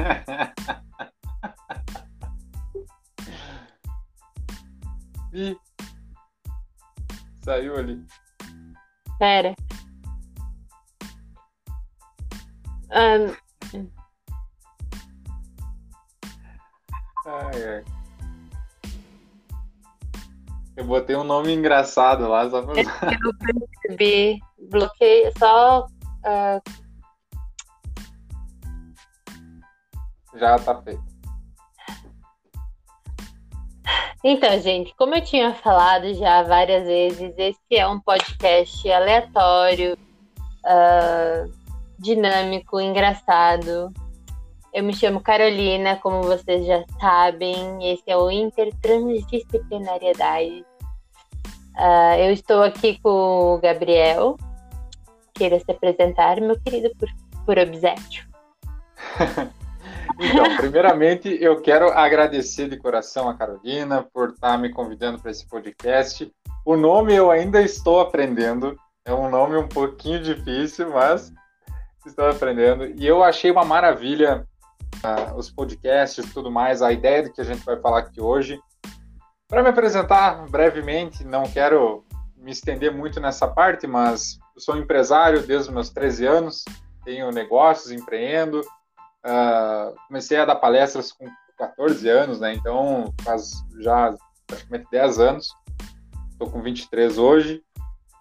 Ih, saiu ali. Pera. Um, Ai, ai. Eu botei um nome engraçado lá, só pra... eu percebi. Bloqueio só. ah, já tá feito. Então, gente, como eu tinha falado já várias vezes, esse é um podcast aleatório, ah, dinâmico, engraçado. Eu me chamo Carolina, como vocês já sabem, esse é o Intertransdisciplinariedade. Ah, eu estou aqui com o Gabriel. Queira se apresentar, meu querido, por, por obséquio. Então, primeiramente, eu quero agradecer de coração a Carolina por estar me convidando para esse podcast. O nome eu ainda estou aprendendo, é um nome um pouquinho difícil, mas estou aprendendo. E eu achei uma maravilha ah, os podcasts e tudo mais, a ideia do que a gente vai falar aqui hoje. Para me apresentar brevemente, não quero me estender muito nessa parte, mas eu sou empresário desde os meus 13 anos, tenho negócios, empreendo. Ah, comecei a dar palestras com 14 anos, né? Então faz já praticamente 10 anos. Estou com 23 hoje.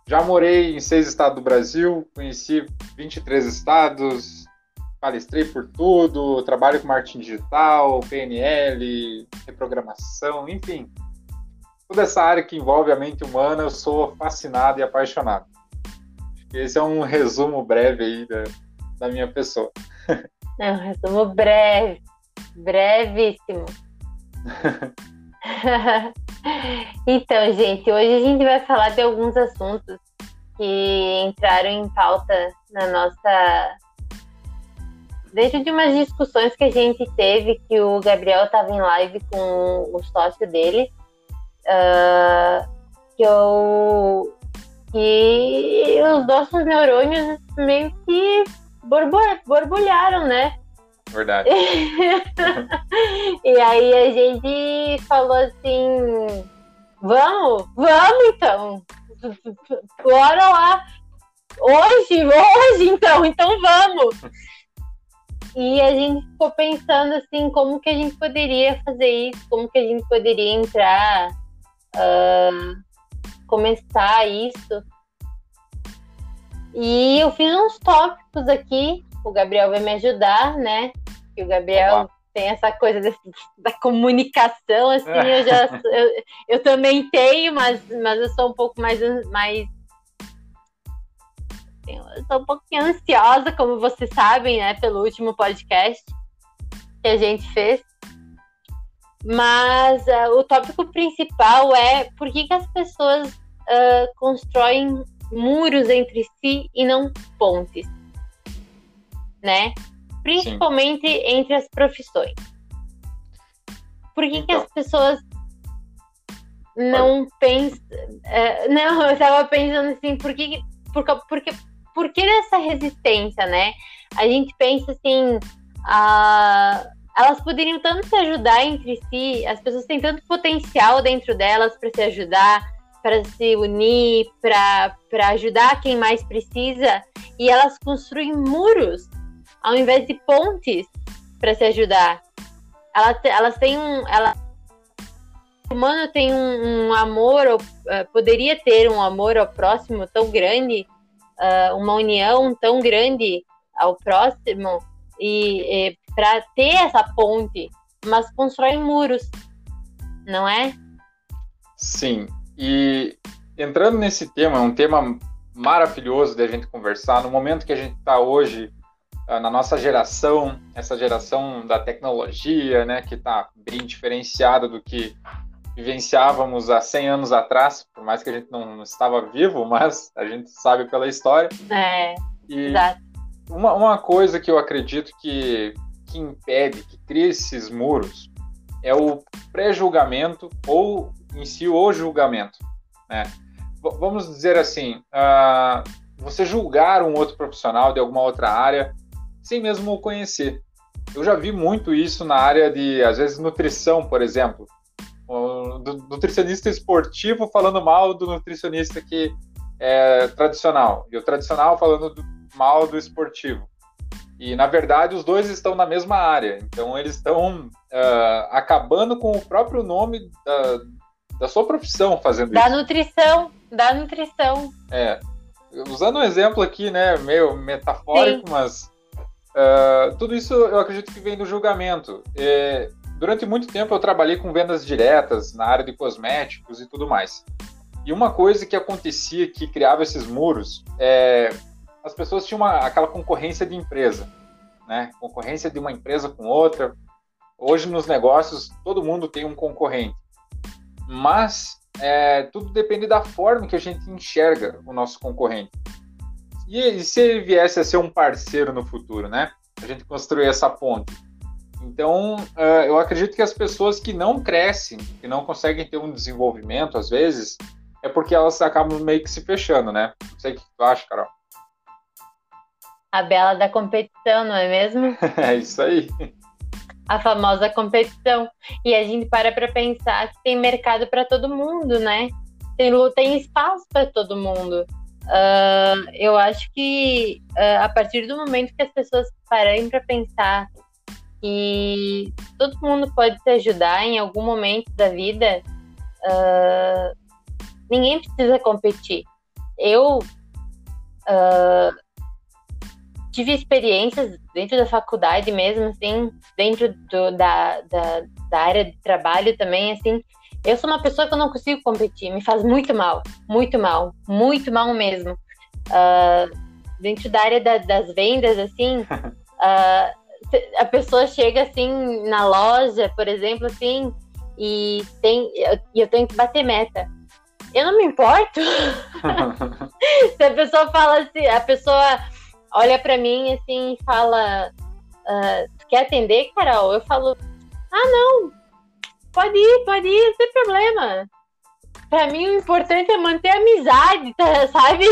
Já morei em seis estados do Brasil, conheci 23 estados, palestrei por tudo, trabalho com marketing digital, PNL, reprogramação, enfim. Toda essa área que envolve a mente humana, eu sou fascinado e apaixonado. Esse é um resumo breve aí da, da minha pessoa. É um resumo breve, brevíssimo. então, gente, hoje a gente vai falar de alguns assuntos que entraram em pauta na nossa. Dentro de umas discussões que a gente teve, que o Gabriel estava em live com o sócio dele, ah, que eu. que os nossos neurônios meio que borbulharam, né? Verdade. e aí a gente falou assim: vamos, vamos então. Bora lá. Hoje, hoje então, então vamos. E a gente ficou pensando assim, como que a gente poderia fazer isso, como que a gente poderia entrar, ah, começar isso. E eu fiz uns tópicos aqui, o Gabriel vai me ajudar, né? Que o Gabriel Vamos lá. tem essa coisa desse- da comunicação, assim, eu já eu, eu também tenho, mas, mas eu sou um pouco mais, mais eu sou um pouquinho ansiosa, como vocês sabem, né, pelo último podcast que a gente fez. Mas ah, o tópico principal é por que, que as pessoas ah, constroem muros entre si e não pontes, né? Principalmente entre as profissões. Por que, que Então. as pessoas não pensam. eh, não, eu tava pensando assim, por que, que- por, por, que, por que dessa resistência, né? A gente pensa assim, ah, elas poderiam tanto se ajudar entre si, as pessoas têm tanto potencial dentro delas para se ajudar, para se unir, para ajudar quem mais precisa, e elas construem muros ao invés de pontes para se ajudar. Elas, elas têm um. Ela, o humano tem um, um amor, ao- eh, poderia ter um amor ao próximo tão grande, ah, uma união tão grande ao próximo, e, para ter essa ponte, mas constrói muros, não é? Sim, e entrando nesse tema, é um tema maravilhoso de a gente conversar. No momento que a gente está hoje, ah, na nossa geração, essa geração da tecnologia, né, que está bem diferenciada do que vivenciávamos há 100 anos atrás, por mais que a gente não estava vivo, mas a gente sabe pela história. É, E exato. uma, uma coisa que eu acredito que, que impede, que cria esses muros, é o pré-julgamento ou em si o julgamento. Né? Vamos dizer assim, ah, você julgar um outro profissional de alguma outra área sem mesmo o conhecer. eu já vi muito isso na área de, às vezes, nutrição, por exemplo. O nutricionista esportivo falando mal do nutricionista que é tradicional, e o tradicional falando do, mal do esportivo. E, na verdade, os dois estão na mesma área. Então, eles estão uh, acabando com o próprio nome da, da sua profissão fazendo da isso. Da nutrição, da nutrição. É. Usando um exemplo aqui, né, meio metafórico, Sim. mas uh, tudo isso eu acredito que vem do julgamento. É, durante muito tempo eu trabalhei com vendas diretas na área de cosméticos e tudo mais. E uma coisa que acontecia que criava esses muros é as pessoas tinham uma, aquela concorrência de empresa, né? Concorrência de uma empresa com outra. Hoje nos negócios todo mundo tem um concorrente, mas é, tudo depende da forma que a gente enxerga o nosso concorrente. E, e se ele viesse a ser um parceiro no futuro, né? A gente construir essa ponte. Então, uh, eu acredito que as pessoas que não crescem, que não conseguem ter um desenvolvimento, às vezes, é porque elas acabam meio que se fechando, né? Não sei o que tu acha, Carol. A bela da competição, não é mesmo? é isso aí. A famosa competição. E a gente para para pensar que tem mercado para todo mundo, né? Tem, tem espaço para todo mundo. Uh, eu acho que uh, a partir do momento que as pessoas pararem para pensar que todo mundo pode te ajudar em algum momento da vida, uh, ninguém precisa competir. Eu tive experiências dentro da faculdade mesmo, assim, dentro do, da, da, da, área de trabalho também, assim. Eu sou uma pessoa que eu não consigo competir, me faz muito mal, muito mal, muito mal mesmo. Uh, dentro da área da, das vendas, assim, uh, a pessoa chega assim na loja, por exemplo, assim, e tem, eu, eu tenho que bater meta. Eu não me importo. Se a pessoa fala assim, a pessoa olha para mim assim e fala: uh, quer atender, Carol? Eu falo: Ah, não, pode ir, pode ir, não tem problema. Pra mim, o importante é manter a amizade, tá, sabe?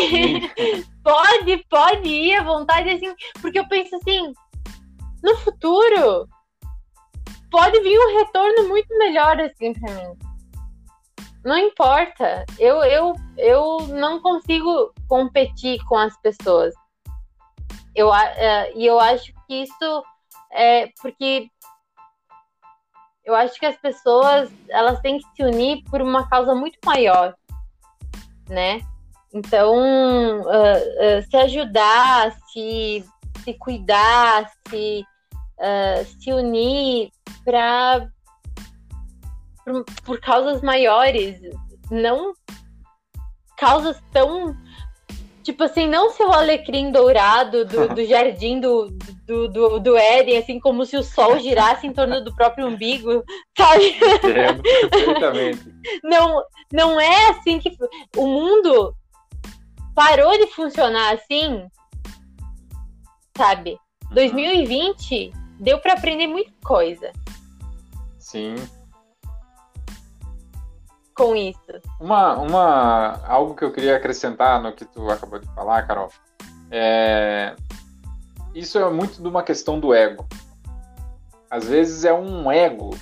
pode, pode ir à vontade, assim, porque eu penso assim: no futuro, pode vir um retorno muito melhor, assim, pra mim. Não importa, eu, eu, eu não consigo competir com as pessoas. Eu, uh, e eu acho que isso é porque eu acho que as pessoas elas têm que se unir por uma causa muito maior, né? Então, uh, uh, se ajudar, se, se cuidar, se, uh, se unir para por, por causas maiores, não causas tão Tipo assim, não ser o alecrim dourado do, do jardim do, do, do, do Éden, assim, como se o sol girasse em torno do próprio umbigo, sabe? Perfeitamente. Não, não é assim que. O mundo parou de funcionar assim, sabe? 2020 deu para aprender muita coisa. Sim, com isso. Uma, uma, algo que eu queria acrescentar no que tu acabou de falar, Carol, é, isso é muito de uma questão do ego. Às vezes é um ego,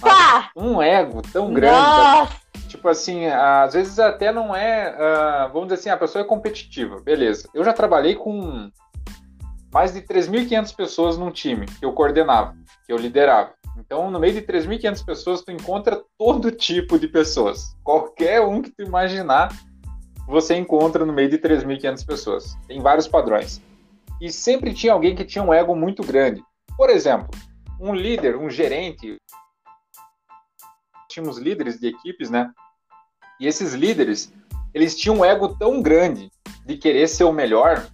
Pá! um ego tão grande. Nossa! Tipo assim, às vezes até não é, uh, vamos dizer assim, a pessoa é competitiva, beleza. Eu já trabalhei com mais de 3.500 pessoas num time que eu coordenava, que eu liderava. Então, no meio de 3.500 pessoas, tu encontra todo tipo de pessoas. Qualquer um que tu imaginar, você encontra no meio de 3.500 pessoas. Tem vários padrões. E sempre tinha alguém que tinha um ego muito grande. Por exemplo, um líder, um gerente. Tínhamos líderes de equipes, né? E esses líderes, eles tinham um ego tão grande de querer ser o melhor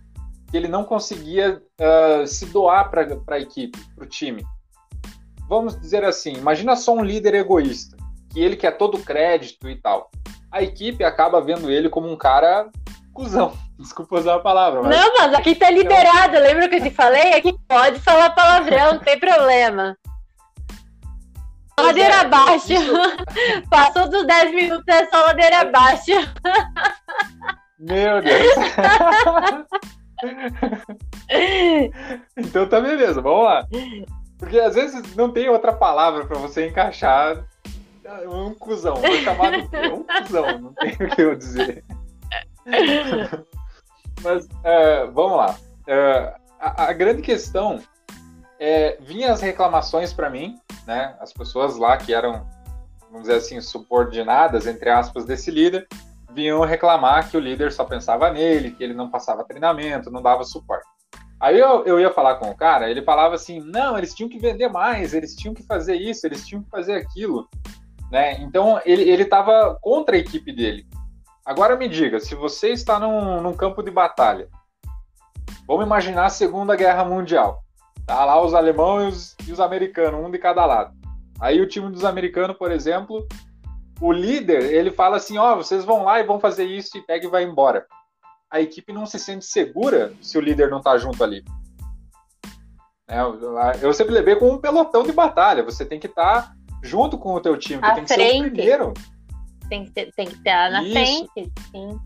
que ele não conseguia uh, se doar para a equipe, para o time vamos dizer assim, imagina só um líder egoísta, que ele quer todo o crédito e tal. A equipe acaba vendo ele como um cara cuzão. Desculpa usar a palavra. Mas... Não, mas aqui tá liberado. Lembra que eu te falei? Aqui pode falar palavrão, não tem problema. ladeira é, abaixo. Isso... Passou dos 10 minutos, é só ladeira abaixo. Meu Deus. então tá beleza, vamos lá. Porque às vezes não tem outra palavra para você encaixar um cuzão. Vou chamar de um cuzão, não tem o que eu dizer. Mas uh, vamos lá. Uh, a, a, grande questão é vinha as reclamações para mim, né? As pessoas lá que eram, vamos dizer assim, subordinadas entre aspas desse líder, vinham reclamar que o líder só pensava nele, que ele não passava treinamento, não dava suporte. Aí eu, eu ia falar com o cara, ele falava assim: não, eles tinham que vender mais, eles tinham que fazer isso, eles tinham que fazer aquilo. Né? Então ele estava contra a equipe dele. Agora me diga, se você está num, num campo de batalha, vamos imaginar a Segunda Guerra Mundial. Tá lá os alemães e os americanos, um de cada lado. Aí o time dos americanos, por exemplo, o líder, ele fala assim, ó, oh, vocês vão lá e vão fazer isso e pega e vai embora. A equipe não se sente segura se o líder não tá junto ali. É, eu sempre levei com um pelotão de batalha. Você tem que estar tá junto com o teu time, que tem que ser o primeiro. Tem que, ter, tem que estar na Isso. frente, sim.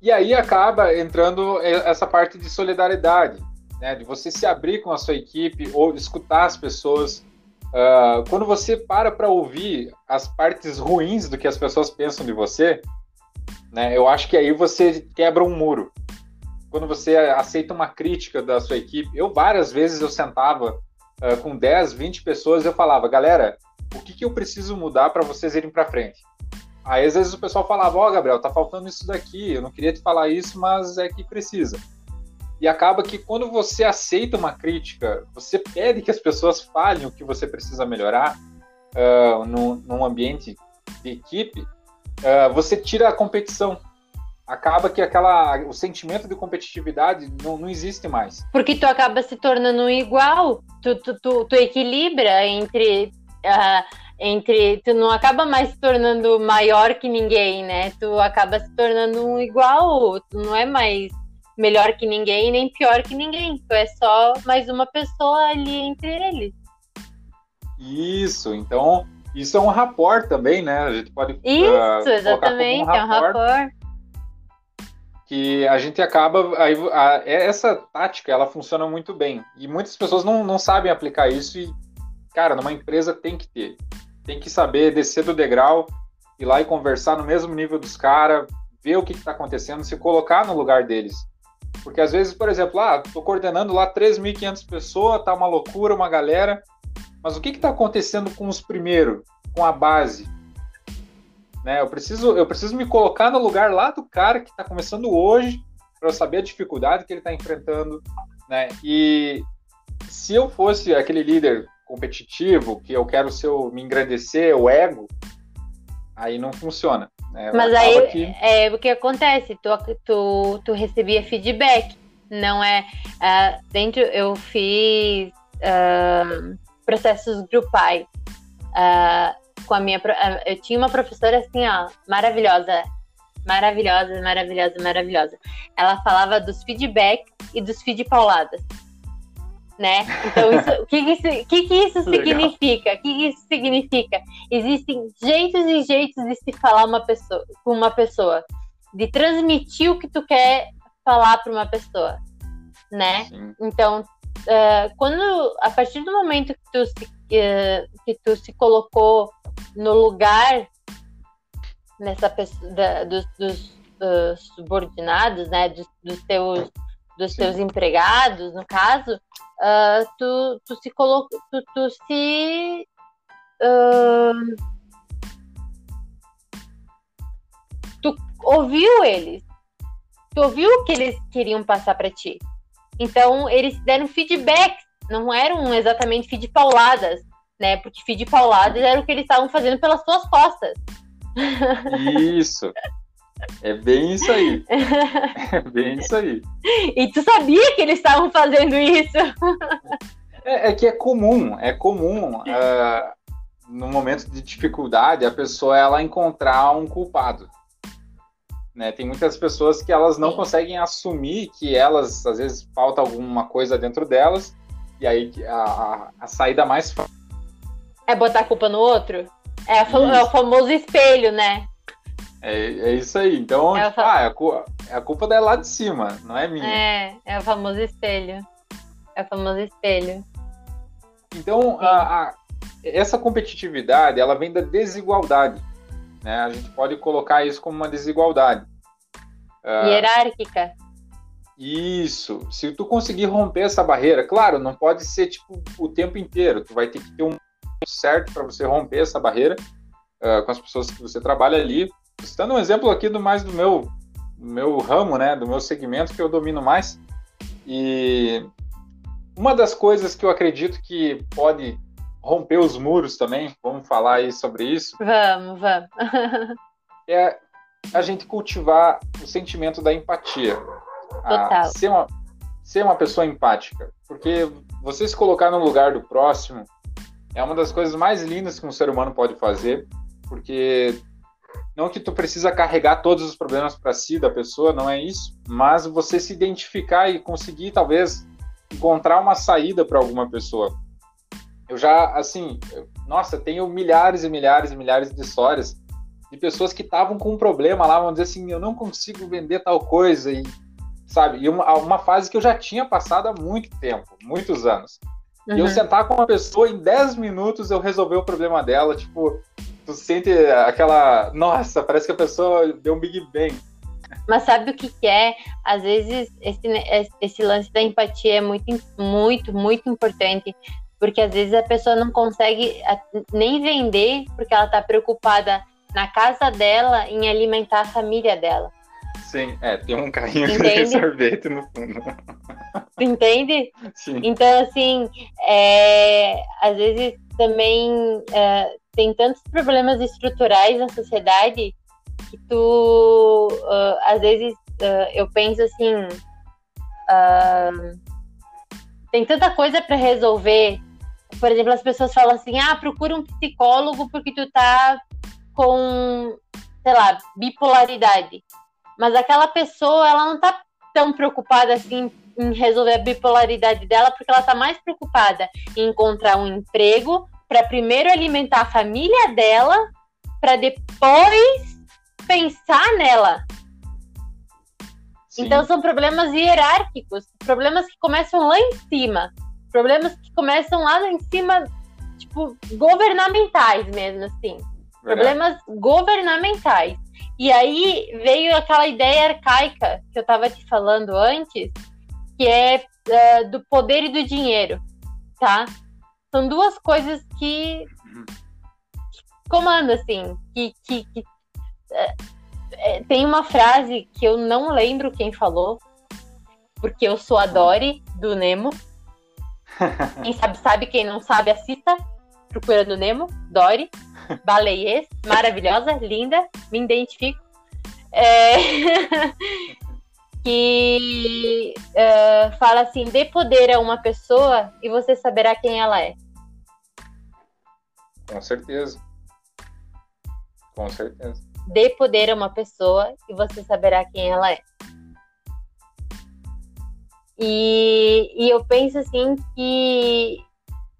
E aí acaba entrando essa parte de solidariedade, né? De você se abrir com a sua equipe ou escutar as pessoas. Uh, quando você para para ouvir as partes ruins do que as pessoas pensam de você, né? Eu acho que aí você quebra um muro. Quando você aceita uma crítica da sua equipe, eu várias vezes eu sentava uh, com 10, 20 pessoas, eu falava, galera, o que, que eu preciso mudar para vocês irem para frente? Aí às vezes o pessoal falava, ó, oh, Gabriel, tá faltando isso daqui, eu não queria te falar isso, mas é que precisa. E acaba que quando você aceita uma crítica, você pede que as pessoas falem o que você precisa melhorar uh, num, num ambiente de equipe, uh, você tira a competição acaba que aquela o sentimento de competitividade não, não existe mais. Porque tu acaba se tornando igual, tu, tu, tu, tu equilibra entre. Uh, entre tu não acaba mais se tornando maior que ninguém, né? Tu acaba se tornando um igual, tu não é mais melhor que ninguém nem pior que ninguém. Tu é só mais uma pessoa ali entre eles. Isso, então isso é um rapport também, né? A gente pode Isso, uh, exatamente, um é um rapport que a gente acaba. A, a, essa tática ela funciona muito bem. E muitas pessoas não, não sabem aplicar isso. E, cara, numa empresa tem que ter. Tem que saber descer do degrau, ir lá e conversar no mesmo nível dos caras, ver o que está acontecendo, se colocar no lugar deles. Porque às vezes, por exemplo, ah, tô coordenando lá 3.500 pessoas, tá uma loucura, uma galera. Mas o que está acontecendo com os primeiros, com a base? Né? Eu, preciso, eu preciso me colocar no lugar lá do cara que está começando hoje, para eu saber a dificuldade que ele está enfrentando. Né? E se eu fosse aquele líder competitivo, que eu quero ser o, me engrandecer, o ego, aí não funciona. Né? Mas aí que... é o que acontece, tu, tu, tu recebia feedback, não é uh, dentro eu fiz uh, processos grupais uh, com a minha. Eu tinha uma professora assim, ó, maravilhosa. Maravilhosa, maravilhosa, maravilhosa. Ela falava dos feedbacks e dos feed pauladas. Né? Então, o que, que, isso, que, que isso significa? O que, que isso significa? Existem jeitos e jeitos de se falar uma pessoa, com uma pessoa, de transmitir o que tu quer falar para uma pessoa, né? Sim. Então, uh, quando a partir do momento que tu se, uh, que tu se colocou no lugar nessa da, dos, dos, dos, subordinados, né, dos, dos teus dos teus empregados, no caso, uh, tu, tu se colocou, tu, tu se tu ouviu eles, tu ouviu o que eles queriam passar para ti. Então eles deram feedback, não eram exatamente feed pauladas, né? Porque feed pauladas era o que eles estavam fazendo pelas suas costas. Isso. É bem isso aí. É bem isso aí. E tu sabia que eles estavam fazendo isso? É, é, que é comum, é comum uh, no momento de dificuldade a pessoa ela encontrar um culpado. Né? Tem muitas pessoas que elas não conseguem assumir que elas, às vezes, falta alguma coisa dentro delas, e aí a, a, a saída mais fácil é botar a culpa no outro? É, é o famoso espelho, né? É, é isso aí. Então, é tipo, ah, é a, culpa, é a culpa dela lá de cima, não é minha. É, é o famoso espelho. É o famoso espelho. Então, a, a, essa competitividade, ela vem da desigualdade. Né? A gente pode colocar isso como uma desigualdade. Uh, Hierárquica. Isso. Se tu conseguir romper essa barreira, claro, não pode ser tipo o tempo inteiro. Tu vai ter que ter um certo para você romper essa barreira uh, com as pessoas que você trabalha ali. Citando um exemplo aqui do mais do meu, do meu ramo, né, do meu segmento que eu domino mais. E uma das coisas que eu acredito que pode romper os muros também, vamos falar aí sobre isso. Vamos, vamos. é a gente cultivar o sentimento da empatia. Total. ser, uma, ser uma pessoa empática. Porque você se colocar no lugar do próximo é uma das coisas mais lindas que um ser humano pode fazer, porque não que tu precisa carregar todos os problemas para si da pessoa, não é isso, mas você se identificar e conseguir talvez encontrar uma saída para alguma pessoa. Eu já, assim, nossa, tenho milhares e milhares e milhares de histórias de pessoas que estavam com um problema lá, vão dizer assim, eu não consigo vender tal coisa e sabe? E uma, uma fase que eu já tinha passado há muito tempo, muitos anos. Uhum. E eu uhum. sentar com uma pessoa, em 10 minutos eu resolver o problema dela, tipo, tu sente aquela, nossa, parece que a pessoa deu um Big Bang. Mas sabe o que, que é? Às vezes esse, esse lance da empatia é muito, muito, muito importante, porque às vezes a pessoa não consegue nem vender porque ela está preocupada na casa dela em alimentar a família dela. Sim, é, tem um carrinho de sorvete no fundo. Entende? Sim. Então, assim, é, às vezes também é, tem tantos problemas estruturais na sociedade que tu, uh, às vezes, uh, eu penso assim, uh, tem tanta coisa para resolver. Por exemplo, as pessoas falam assim, ah, procura um psicólogo porque tu tá com, sei lá, bipolaridade. Mas aquela pessoa, ela não tá tão preocupada assim em resolver a bipolaridade dela, porque ela tá mais preocupada em encontrar um emprego para primeiro alimentar a família dela, para depois pensar nela. Sim. Então são problemas hierárquicos, problemas que começam lá em cima, problemas que começam lá em cima, tipo, governamentais mesmo, assim. Problemas governamentais. E aí veio aquela ideia arcaica que eu estava te falando antes, que é uh, do poder e do dinheiro, tá? São duas coisas que, que comandam, assim, que, que, que uh, tem uma frase que eu não lembro quem falou, porque eu sou a Dory do Nemo. Quem sabe, sabe, quem não sabe, assista Procurando Nemo, Dory. Baleiês, maravilhosa, linda, me identifico. É... que uh, fala assim: dê poder a uma pessoa e você saberá quem ela é. Com certeza. Com certeza. Dê poder a uma pessoa e você saberá quem ela é. E, e eu penso assim que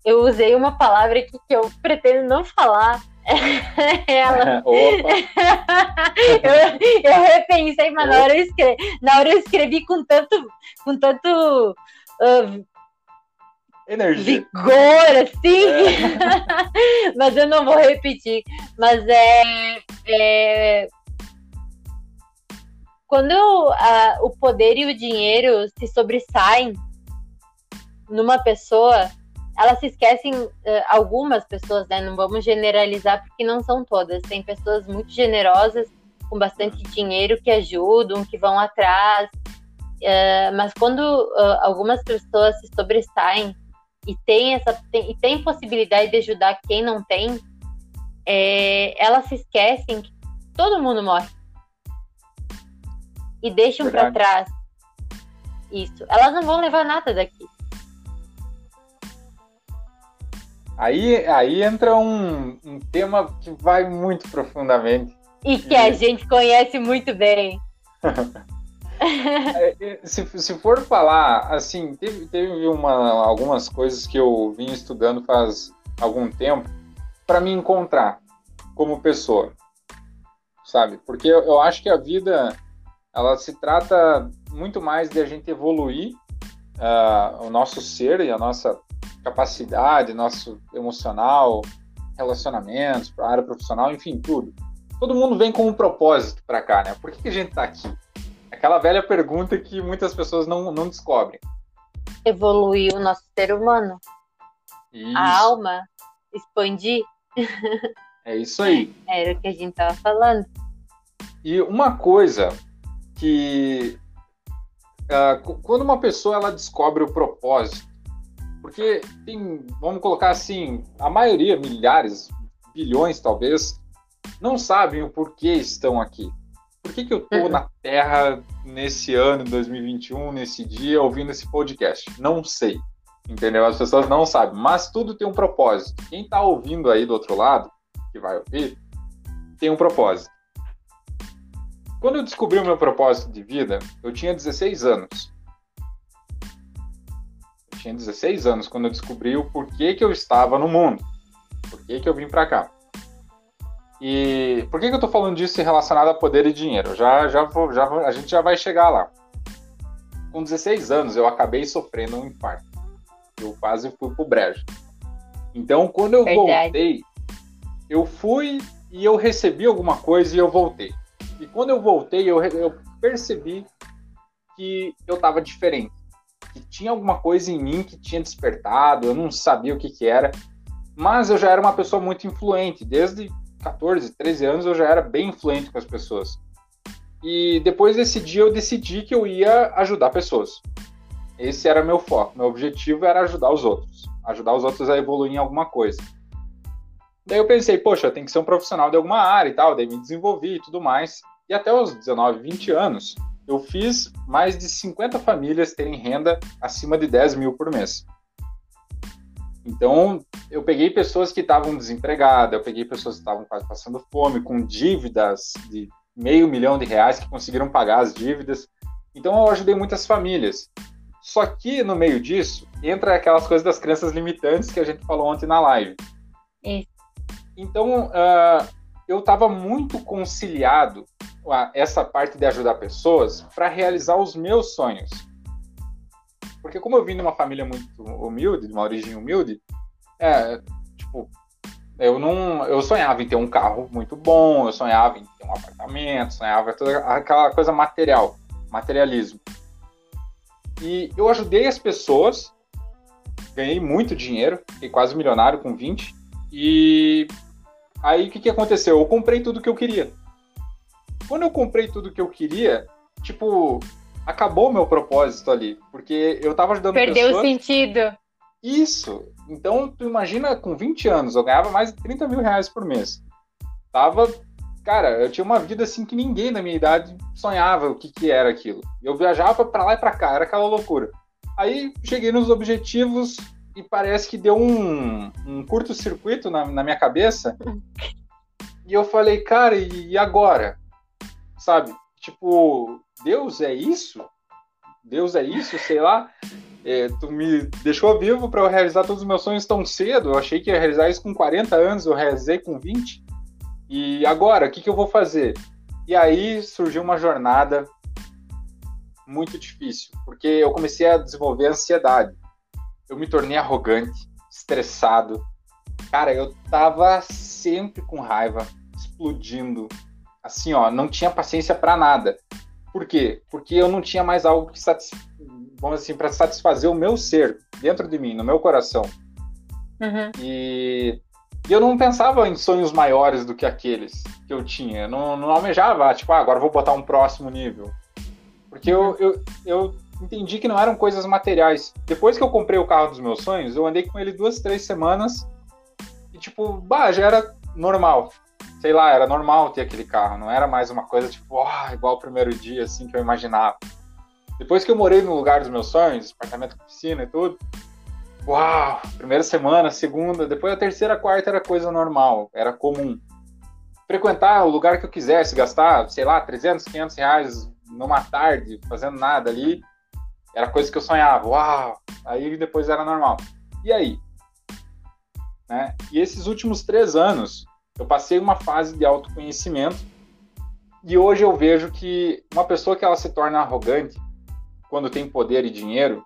eu usei uma palavra aqui que eu pretendo não falar, ela. eu, eu repensei, mas na hora eu escrevi, na hora eu escrevi com tanto, com tanto uh, energia, vigor, assim. É. mas eu não vou repetir. Mas é, é quando uh, o poder e o dinheiro se sobressaem numa pessoa, elas se esquecem, uh, algumas pessoas, né? Não vamos generalizar porque não são todas. Tem pessoas muito generosas, com bastante dinheiro, que ajudam, que vão atrás. Uh, mas quando algumas pessoas se sobressaem e tem essa tem, e tem possibilidade de ajudar quem não tem, é, elas se esquecem que todo mundo morre e deixam para trás isso. Elas não vão levar nada daqui. Aí, aí entra um, um tema que vai muito profundamente. E que e... a gente conhece muito bem. É, se, se for falar, assim, teve, teve uma, algumas coisas que eu vim estudando faz algum tempo para me encontrar como pessoa, sabe? Porque eu, eu acho que a vida ela se trata muito mais de a gente evoluir uh, o nosso ser e a nossa capacidade, nosso emocional, relacionamentos, para a área profissional, enfim, tudo. Todo mundo vem com um propósito para cá, né? Por que, que a gente está aqui? Aquela velha pergunta que muitas pessoas não, não descobrem. Evoluir o nosso ser humano. Isso. A alma. Expandir. É isso aí. Era o que a gente estava falando. E uma coisa que uh, quando uma pessoa ela descobre o propósito, porque tem, vamos colocar assim, a maioria, milhares, bilhões talvez, não sabem o porquê estão aqui. Por que, que eu estou uhum. na Terra nesse ano, 2021, nesse dia, ouvindo esse podcast? Não sei. Entendeu? As pessoas não sabem. Mas tudo tem um propósito. Quem está ouvindo aí do outro lado, que vai ouvir, tem um propósito. Quando eu descobri o meu propósito de vida, eu tinha 16 anos. Eu tinha 16 anos quando eu descobri o porquê que eu estava no mundo. Por que, que eu vim para cá. E por que, que eu estou falando disso relacionado a poder e dinheiro? Já, já, vou, já a gente já vai chegar lá. Com 16 anos, eu acabei sofrendo um infarto. Eu quase fui pro brejo. Então, quando eu Verdade. voltei, eu fui e eu recebi alguma coisa e eu voltei. E quando eu voltei, eu, eu percebi que eu estava diferente. Que tinha alguma coisa em mim que tinha despertado, eu não sabia o que, que era. Mas eu já era uma pessoa muito influente. Desde 14, 13 anos eu já era bem influente com as pessoas. E depois desse dia eu decidi que eu ia ajudar pessoas. Esse era meu foco. Meu objetivo era ajudar os outros. Ajudar os outros a evoluir em alguma coisa. Daí eu pensei, poxa, tenho que ser um profissional de alguma área e tal. Daí me desenvolvi e tudo mais. E até os 19, 20 anos, eu fiz mais de 50 famílias terem renda acima de 10 mil por mês. Então, eu peguei pessoas que estavam desempregadas, eu peguei pessoas que estavam quase passando fome, com dívidas de meio milhão de reais que conseguiram pagar as dívidas. Então, eu ajudei muitas famílias. Só que, no meio disso, entra aquelas coisas das crenças limitantes que a gente falou ontem na live. Isso. Então, uh, eu estava muito conciliado essa parte de ajudar pessoas para realizar os meus sonhos. Porque como eu vim de uma família muito humilde, de uma origem humilde, é, tipo, eu não, eu sonhava em ter um carro muito bom, eu sonhava em ter um apartamento, sonhava toda aquela coisa material, materialismo. E eu ajudei as pessoas, ganhei muito dinheiro, fiquei quase milionário com 20, e aí o que, que aconteceu? Eu comprei tudo que eu queria. Quando eu comprei tudo que eu queria, tipo, acabou o meu propósito ali, porque eu tava ajudando Perdeu pessoas... o sentido. Isso. Então, tu imagina, com 20 anos, eu ganhava mais de 30 mil reais por mês. Tava, cara, eu tinha uma vida assim que ninguém da minha idade sonhava o que que era aquilo. Eu viajava para lá e para cá, era aquela loucura. Aí, cheguei nos objetivos e parece que deu um, um curto-circuito na, na minha cabeça. e eu falei, cara, e agora? Sabe? Tipo, Deus é isso? Deus é isso? Sei lá. É, tu me deixou vivo para eu realizar todos os meus sonhos tão cedo. Eu achei que ia realizar isso com 40 anos, eu realizei com 20. E agora, o que, que eu vou fazer? E aí surgiu uma jornada muito difícil, porque eu comecei a desenvolver ansiedade. Eu me tornei arrogante, estressado. Cara, eu tava sempre com raiva, explodindo, assim, ó, não tinha paciência para nada. Por quê? Porque eu não tinha mais algo que satisf... vamos assim, para satisfazer o meu ser dentro de mim, no meu coração. Uhum. E... e eu não pensava em sonhos maiores do que aqueles que eu tinha. Eu não, não almejava, tipo, ah, agora vou botar um próximo nível. Porque eu, eu, eu entendi que não eram coisas materiais. Depois que eu comprei o carro dos meus sonhos, eu andei com ele duas, três semanas e, tipo, bah, já era normal sei lá, era normal ter aquele carro, não era mais uma coisa tipo, oh, igual o primeiro dia, assim, que eu imaginava. Depois que eu morei no lugar dos meus sonhos, apartamento com piscina e tudo, uau, primeira semana, segunda, depois a terceira, quarta era coisa normal, era comum. Frequentar o lugar que eu quisesse, gastar, sei lá, 300, 500 reais numa tarde, fazendo nada ali, era coisa que eu sonhava, uau, aí depois era normal. E aí? Né? E esses últimos três anos, eu passei uma fase de autoconhecimento e hoje eu vejo que uma pessoa que ela se torna arrogante quando tem poder e dinheiro,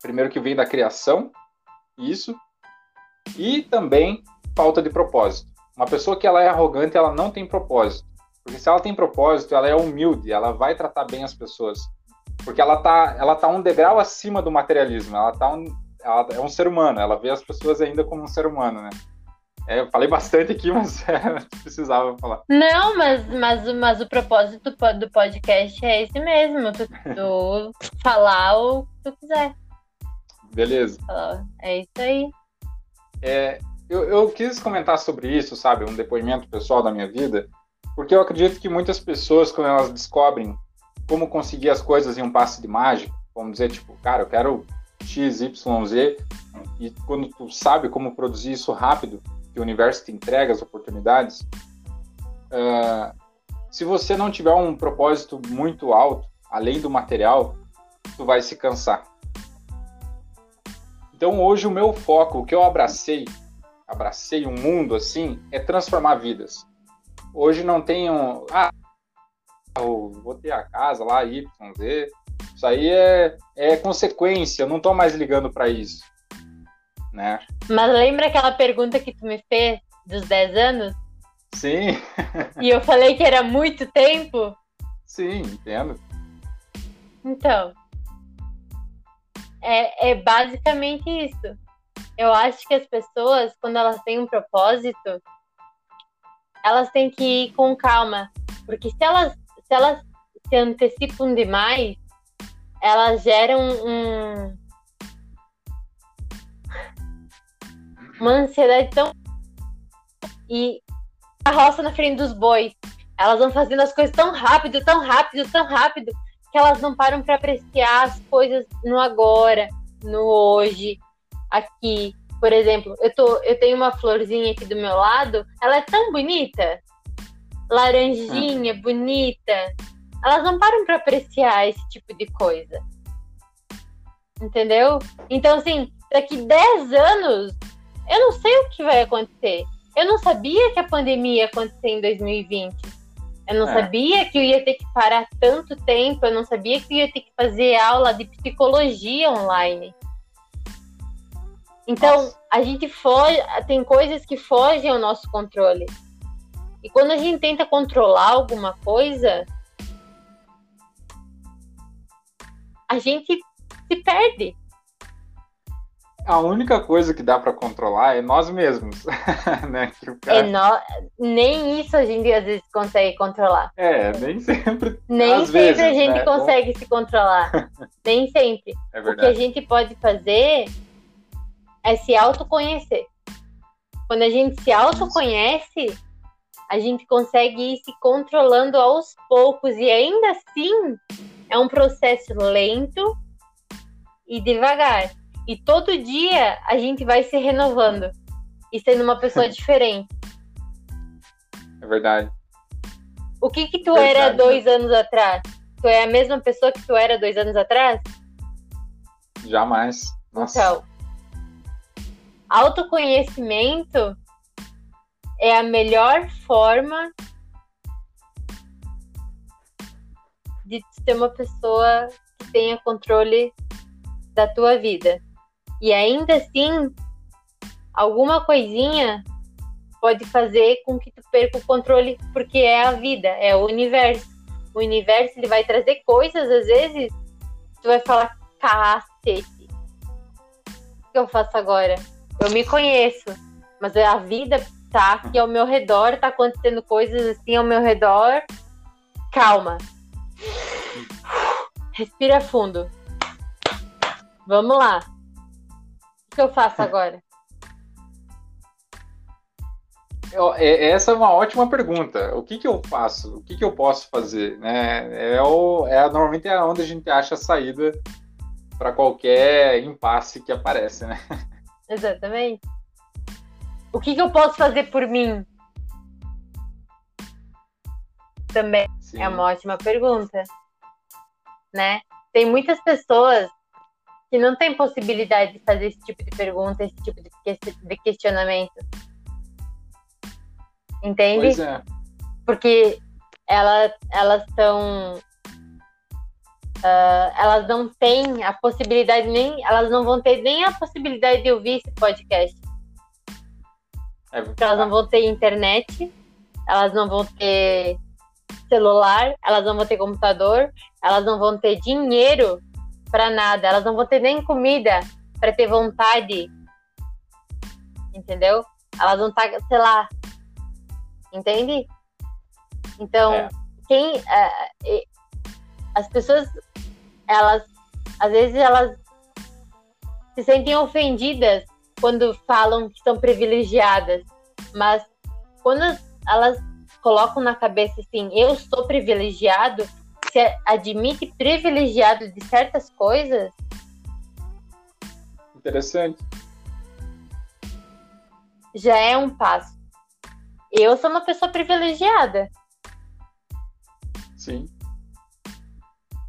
primeiro que vem da criação, isso, e também falta de propósito. Uma pessoa que ela é arrogante, ela não tem propósito. Porque se ela tem propósito, ela é humilde, ela vai tratar bem as pessoas. Porque ela tá, ela tá um degrau acima do materialismo, ela tá um, ela é um ser humano, ela vê as pessoas ainda como um ser humano, né? É, eu falei bastante aqui, mas é, precisava falar. Não, mas, mas, mas o propósito do podcast é esse mesmo, tu, tu falar o que tu quiser. Beleza. É isso aí. É, eu, eu quis comentar sobre isso, sabe? Um depoimento pessoal da minha vida, porque eu acredito que muitas pessoas, quando elas descobrem como conseguir as coisas em um passe de mágica, vamos dizer, tipo, cara, eu quero X, Y, Z, e quando tu sabe como produzir isso rápido, que o universo te entrega as oportunidades, uh, se você não tiver um propósito muito alto, além do material, tu vai se cansar. Então hoje o meu foco, o que eu abracei, abracei um mundo assim, é transformar vidas. Hoje não tenho, ah, vou ter a casa lá, Y, Z. Isso aí é, é consequência, eu não estou mais ligando para isso. Né? Mas lembra aquela pergunta que tu me fez dos 10 anos? Sim. e eu falei que era muito tempo? Sim, entendo. Então, é, é basicamente isso. Eu acho que as pessoas, quando elas têm um propósito, elas têm que ir com calma. Porque se elas, se elas se antecipam demais, elas geram um, uma ansiedade tão. E a roça na frente dos bois. Elas vão fazendo as coisas tão rápido, tão rápido, tão rápido, que elas não param para apreciar as coisas no agora, no hoje, aqui. Por exemplo, eu, tô, eu tenho uma florzinha aqui do meu lado, ela é tão bonita, laranjinha, bonita. Elas não param para apreciar esse tipo de coisa. Entendeu? Então, assim, daqui 10 anos, eu não sei o que vai acontecer. Eu não sabia que a pandemia ia acontecer em 2020. Eu não é. sabia que eu ia ter que parar tanto tempo. Eu não sabia que eu ia ter que fazer aula de psicologia online. Então, Nossa. a gente foge, tem coisas que fogem ao nosso controle. E quando a gente tenta controlar alguma coisa, a gente se perde a única coisa que dá para controlar é nós mesmos, né? Cara... É no... Nem isso a gente às vezes consegue controlar. É, nem sempre. Nem sempre vezes, a gente né? consegue Bom... se controlar. nem sempre. É o que a gente pode fazer é se autoconhecer. Quando a gente se autoconhece, a gente consegue ir se controlando aos poucos e ainda assim é um processo lento e devagar e todo dia a gente vai se renovando e sendo uma pessoa diferente. É verdade. O que que tu verdade, era dois né? anos atrás? Tu é a mesma pessoa que tu era dois anos atrás? Jamais. Nossa. Então, autoconhecimento é a melhor forma de ter uma pessoa que tenha controle da tua vida. E ainda assim, alguma coisinha pode fazer com que tu perca o controle, porque é a vida, é o universo. O universo ele vai trazer coisas, às vezes, tu vai falar, cacete, o que eu faço agora? Eu me conheço, mas a vida tá aqui ao meu redor, tá acontecendo coisas assim ao meu redor. Calma. Respira fundo. Vamos lá. O que eu faço agora? É, essa é uma ótima pergunta. O que, que eu faço? O que, que eu posso fazer? Né? É, o, é normalmente é onde a gente acha a saída para qualquer impasse que aparece, né? Exatamente. O que, que eu posso fazer por mim? Também Sim. é uma ótima pergunta, né? Tem muitas pessoas que não tem possibilidade de fazer esse tipo de pergunta, esse tipo de questionamento. Entende? Pois é. Porque ela, elas estão uh, elas não têm a possibilidade nem, elas não vão ter nem a possibilidade de ouvir esse podcast. É Porque elas não vão ter internet, elas não vão ter celular, elas não vão ter computador, elas não vão ter dinheiro para nada, elas não vão ter nem comida para ter vontade. Entendeu? Elas vão estar, tá, sei lá. Entende? Então, é. quem. Uh, as pessoas, elas. Às vezes elas se sentem ofendidas quando falam que são privilegiadas. Mas quando elas colocam na cabeça assim, eu sou privilegiado, se admite privilegiado de certas coisas. Interessante. Já é um passo. Eu sou uma pessoa privilegiada. Sim.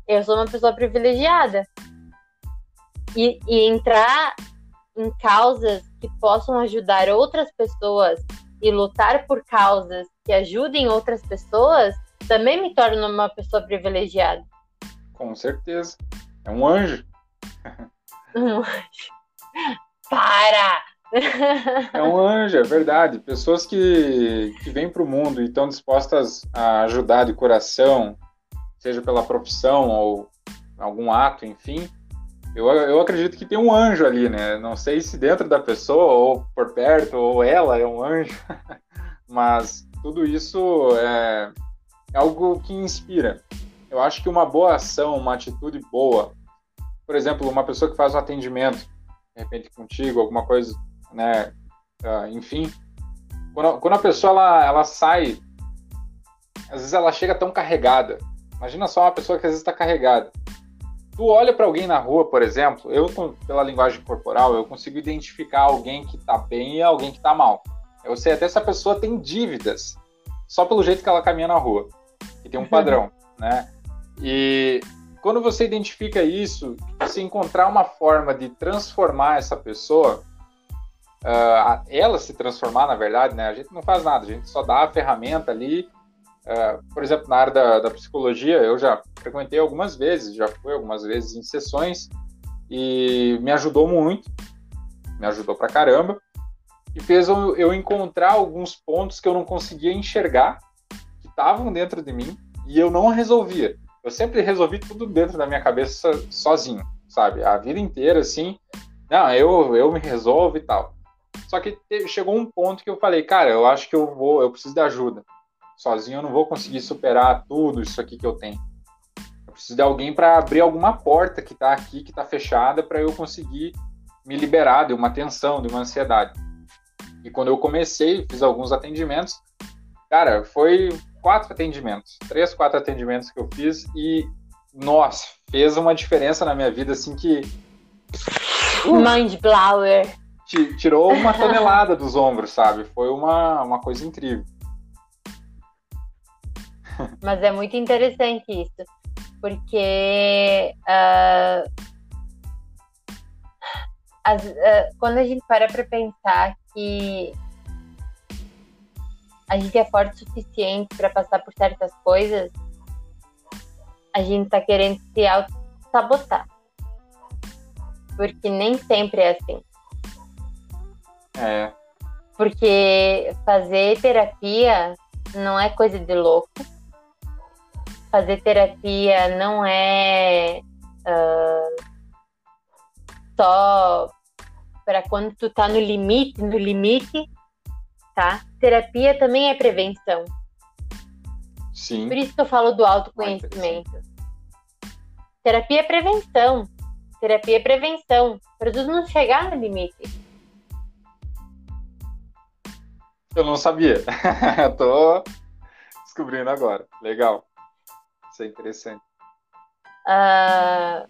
Eu sou uma pessoa privilegiada. E, e entrar em causas que possam ajudar outras pessoas e lutar por causas que ajudem outras pessoas também me torna uma pessoa privilegiada. Com certeza. É um anjo. Um anjo. Para! É um anjo, é verdade. Pessoas que, que vêm para o mundo e estão dispostas a ajudar de coração, seja pela profissão ou algum ato, enfim. Eu, eu acredito que tem um anjo ali, né? Não sei se dentro da pessoa, ou por perto, ou ela é um anjo, mas tudo isso é, é algo que inspira. Eu acho que uma boa ação, uma atitude boa, por exemplo, uma pessoa que faz um atendimento, de repente contigo, alguma coisa, né? Uh, enfim, quando, quando a pessoa ela, ela sai, às vezes ela chega tão carregada. Imagina só uma pessoa que às vezes está carregada tu olha para alguém na rua, por exemplo, eu pela linguagem corporal, eu consigo identificar alguém que tá bem e alguém que tá mal. Eu sei até se a pessoa tem dívidas, só pelo jeito que ela caminha na rua, que tem um padrão, né? E quando você identifica isso, você encontrar uma forma de transformar essa pessoa, uh, ela se transformar, na verdade, né? A gente não faz nada, a gente só dá a ferramenta ali Uh, por exemplo, na área da, da, psicologia, eu já frequentei algumas vezes, já fui algumas vezes em sessões e me ajudou muito, me ajudou pra caramba e fez eu, encontrar alguns pontos que eu não conseguia enxergar, estavam dentro de mim e eu não resolvia. Eu sempre resolvi tudo dentro da minha cabeça sozinho, sabe? A vida inteira, assim, não, eu, eu me resolvo e tal. Só que chegou um ponto que eu falei, cara, eu acho que eu vou, eu preciso de ajuda sozinho eu não vou conseguir superar tudo isso aqui que eu tenho. Eu preciso de alguém para abrir alguma porta que está aqui, que está fechada, para eu conseguir me liberar de uma tensão, de uma ansiedade. E quando eu comecei, fiz alguns atendimentos, cara, foi quatro atendimentos, três, quatro atendimentos que eu fiz e, nossa, fez uma diferença na minha vida, assim, que... Uh, Mind blower. Tirou uma tonelada dos ombros, sabe? Foi uma, uma coisa incrível. Mas é muito interessante isso, porque uh, as, uh, quando a gente para para pensar que a gente é forte o suficiente para passar por certas coisas, a gente está querendo se auto-sabotar. Porque nem sempre é assim. É. Porque fazer terapia não é coisa de louco fazer terapia não é uh, só para quando tu tá no limite, no limite, tá? Terapia também é prevenção. Sim. Por isso que eu falo do autoconhecimento. Terapia é prevenção. Terapia é prevenção. Para tudo não chegar no limite. Eu não sabia. Tô descobrindo agora. Legal. Isso é interessante. Uh,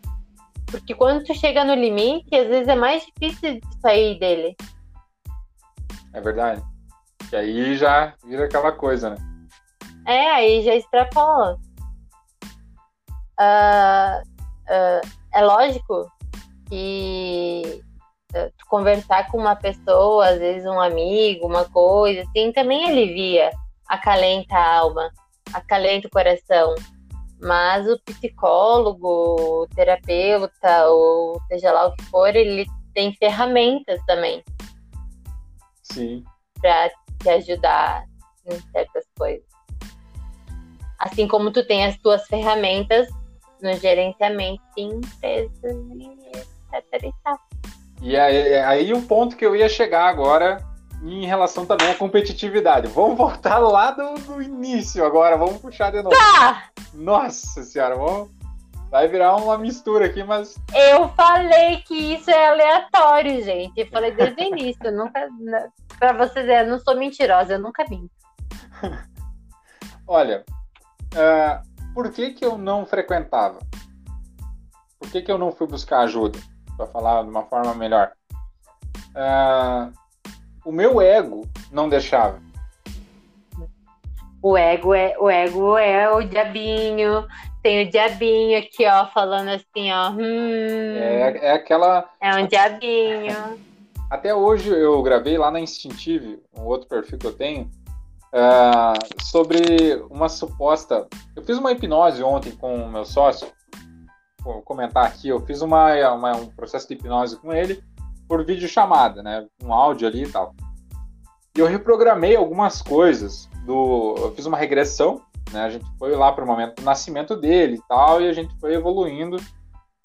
porque quando tu chega no limite, às vezes é mais difícil de sair dele. É verdade. Que aí já vira aquela coisa, né? É, aí já extrapola. Uh, uh, é lógico que tu conversar com uma pessoa, às vezes um amigo, uma coisa, assim, também alivia, acalenta a alma, acalenta o coração. Mas o psicólogo, o terapeuta, ou seja lá o que for, ele tem ferramentas também. Sim. Para te ajudar em certas coisas. Assim como tu tem as tuas ferramentas no gerenciamento de empresas e etc e tal. E aí, aí um ponto que eu ia chegar agora em relação também à competitividade. Vamos voltar lá do, do início agora, vamos puxar de novo. Tá! Nossa senhora, vamos... vai virar uma mistura aqui, mas. Eu falei que isso é aleatório, gente. Eu falei desde o início. Nunca. Pra vocês eu não sou mentirosa, eu nunca minto. Olha, uh, por que, que eu não frequentava? Por que, que eu não fui buscar ajuda? para falar de uma forma melhor. Uh, o meu ego não deixava. O ego é o ego é o diabinho. Tem o diabinho aqui, ó, falando assim, ó. Hum, é, é aquela. É um diabinho. Até hoje eu gravei lá na Instintive, um outro perfil que eu tenho, uh, sobre uma suposta. Eu fiz uma hipnose ontem com o meu sócio vou comentar aqui, eu fiz uma, uma, um processo de hipnose com ele por vídeo chamada, né? Um áudio ali e tal. E eu reprogramei algumas coisas do. Eu fiz uma regressão, né? A gente foi lá para o momento do nascimento dele e tal, e a gente foi evoluindo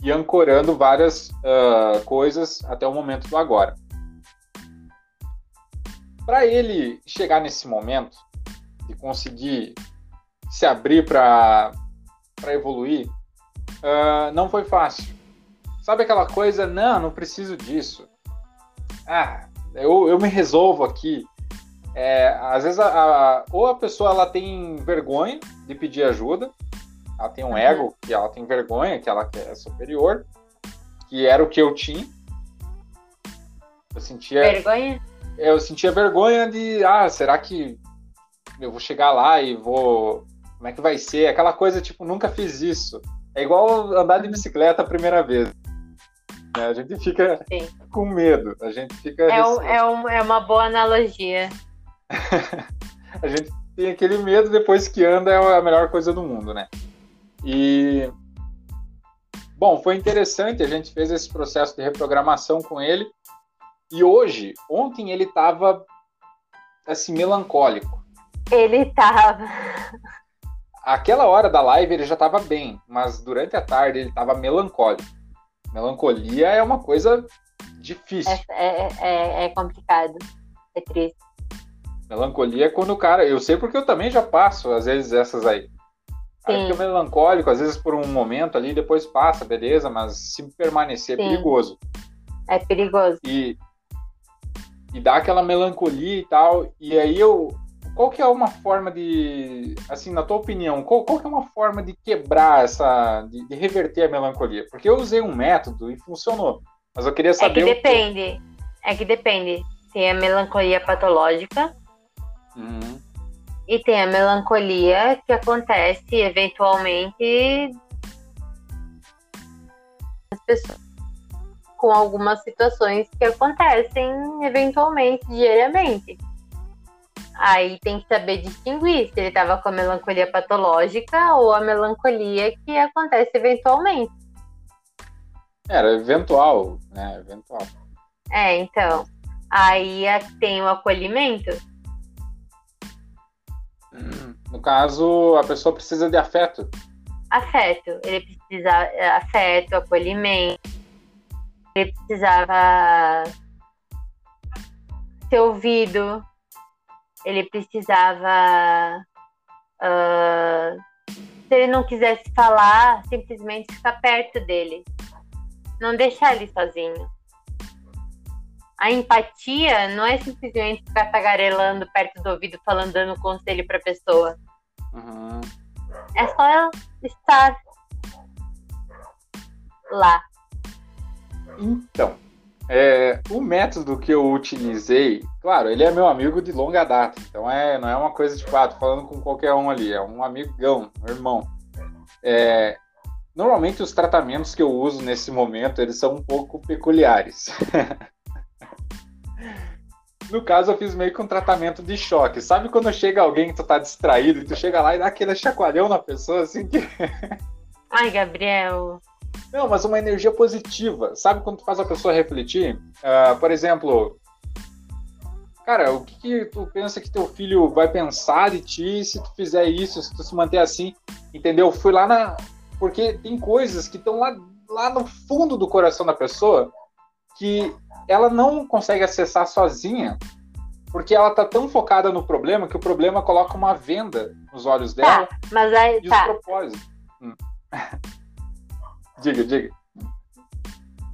e ancorando várias uh, coisas até o momento do agora. Para ele chegar nesse momento e conseguir se abrir para evoluir, uh, não foi fácil. Sabe aquela coisa, não, não preciso disso. Ah, eu, eu me resolvo aqui. É, às vezes, a, a, ou a pessoa ela tem vergonha de pedir ajuda, ela tem um uhum. ego que ela tem vergonha, que ela é superior, que era o que eu tinha. Eu sentia. Vergonha? Eu sentia vergonha de, ah, será que eu vou chegar lá e vou. Como é que vai ser? Aquela coisa tipo, nunca fiz isso. É igual andar de bicicleta a primeira vez. Né? A gente fica Sim. com medo. A gente fica. É, um, é, um, é uma boa analogia. a gente tem aquele medo depois que anda é a melhor coisa do mundo, né? E bom, foi interessante. A gente fez esse processo de reprogramação com ele. E hoje, ontem ele estava assim melancólico. Ele estava aquela hora da live ele já estava bem, mas durante a tarde ele estava melancólico. Melancolia é uma coisa difícil. É, é, é, é, complicado, é triste. Melancolia é quando o cara. Eu sei porque eu também já passo, às vezes, essas aí. Sim. Aí fica melancólico, às vezes por um momento ali, depois passa, beleza, mas se permanecer é Sim. perigoso. É perigoso. E, e dá aquela melancolia e tal. E aí eu, qual que é uma forma de, assim, na tua opinião, qual, qual que é uma forma de quebrar essa, de, de, reverter a melancolia? Porque eu usei um método e funcionou, mas eu queria saber... É que depende, é que depende. Tem a melancolia patológica uhum. e tem a melancolia que acontece eventualmente as pessoas com algumas situações que acontecem eventualmente, diariamente. Aí tem que saber distinguir se ele estava com a melancolia patológica ou a melancolia que acontece eventualmente. Era eventual, né? Eventual. É, então. Aí tem o acolhimento. No caso, a pessoa precisa de afeto. Afeto. Ele precisa afeto, acolhimento. Ele precisava ser ouvido ele precisava. Uh, se ele não quisesse falar, simplesmente ficar perto dele. Não deixar ele sozinho. A empatia não é simplesmente ficar tagarelando perto do ouvido, falando, dando conselho para a pessoa. Uhum. É só estar lá. Então, é, o método que eu utilizei, claro, ele é meu amigo de longa data, então é, não é uma coisa ah, tô falando com qualquer um ali, é um amigão, um irmão. É, normalmente os tratamentos que eu uso nesse momento, eles são um pouco peculiares. No caso, eu fiz meio que um tratamento de choque. Sabe quando chega alguém que tu tá distraído e tu chega lá e dá aquele chacoalhão na pessoa, assim que. Ai, Gabriel. Não, mas uma energia positiva. Sabe quando tu faz a pessoa refletir? Uh, por exemplo, cara, o que, que, tu pensa que teu filho vai pensar de ti se tu fizer isso, se tu se manter assim? Entendeu? Fui lá na. Porque tem coisas que estão lá, lá no fundo do coração da pessoa que ela não consegue acessar sozinha, porque ela tá tão focada no problema que o problema coloca uma venda nos olhos tá, dela. Tá, mas aí de tá. propósito. Hum. diga, diga.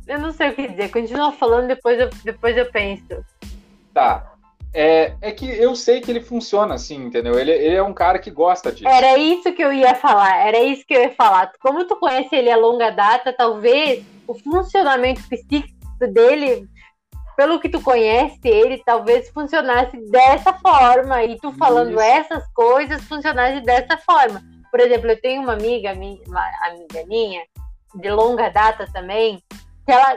Eu não sei o que dizer. Continua falando, depois eu, depois eu penso. Tá. É, é que eu sei que ele funciona assim, entendeu? Ele, ele é um cara que gosta disso. Era isso que eu ia falar. Era isso que eu ia falar. Como tu conhece ele a longa data, talvez o funcionamento psíquico dele pelo que tu conhece ele, talvez funcionasse dessa forma. E tu falando Isso. essas coisas funcionasse dessa forma. Por exemplo, eu tenho uma amiga, uma amiga minha, de longa data também, que ela,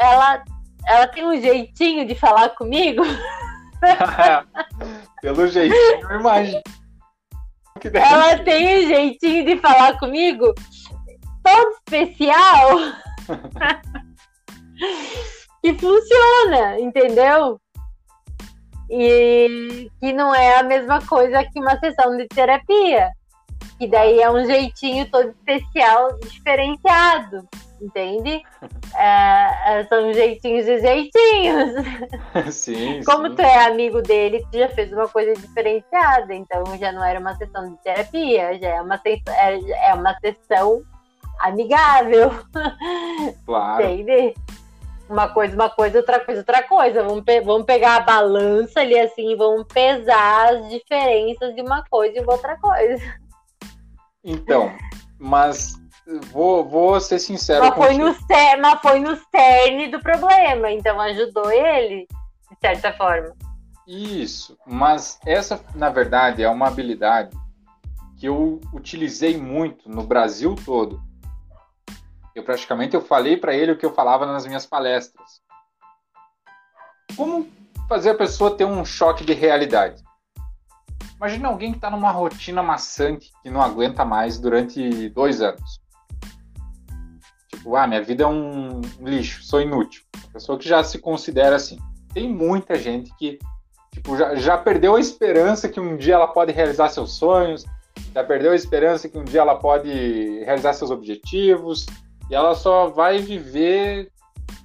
ela, ela tem um jeitinho de falar comigo. Pelo jeitinho, eu imagino. Ela tem um jeitinho de falar comigo todo especial. que funciona, entendeu? E que não é a mesma coisa que uma sessão de terapia. Que daí é um jeitinho todo especial, diferenciado, entende? É, é são jeitinhos e jeitinhos. Sim, Como sim. tu é amigo dele, tu já fez uma coisa diferenciada, então já não era uma sessão de terapia, já é uma, é, é uma sessão amigável. Claro. Entende? Uma coisa, uma coisa, outra coisa, outra coisa. Vamos, pe vamos pegar a balança ali assim e vamos pesar as diferenças de uma coisa e uma outra coisa. Então, mas vou, vou ser sincero. Mas foi, no mas foi no cerne do problema, então ajudou ele, de certa forma. Isso, mas essa, na verdade, é uma habilidade que eu utilizei muito no Brasil todo eu praticamente eu falei para ele o que eu falava nas minhas palestras. Como fazer a pessoa ter um choque de realidade? Imagina alguém que está numa rotina maçante que não aguenta mais durante dois anos. Tipo, ah, minha vida é um lixo, sou inútil. Pessoa que já se considera assim. Tem muita gente que tipo, já, já perdeu a esperança que um dia ela pode realizar seus sonhos, já perdeu a esperança que um dia ela pode realizar seus objetivos, e ela só vai viver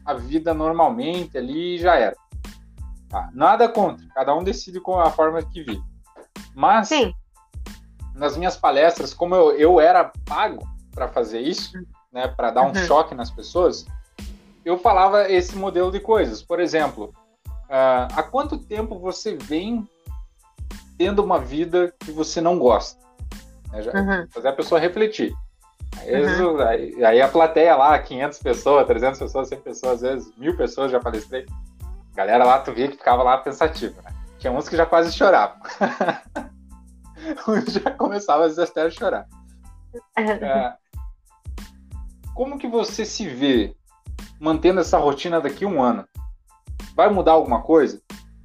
a vida normalmente ali e já era. Tá? Nada contra, cada um decide com a forma que vive. Mas, Sim. nas minhas palestras, como eu, eu era pago para fazer isso, né, para dar um uhum. choque nas pessoas, eu falava esse modelo de coisas. Por exemplo, uh, há quanto tempo você vem tendo uma vida que você não gosta? Né, já, uhum. Fazer a pessoa refletir. Uhum. Aí, aí, a plateia lá, 500 pessoas, 300 pessoas, 100 pessoas, às vezes mil pessoas já palestrei. Galera lá, tu via que ficava lá pensativa, né? Tinha uns que já quase choravam. uns já começavam às vezes até a chorar. É, como que você se vê mantendo essa rotina daqui a um ano? Vai mudar alguma coisa?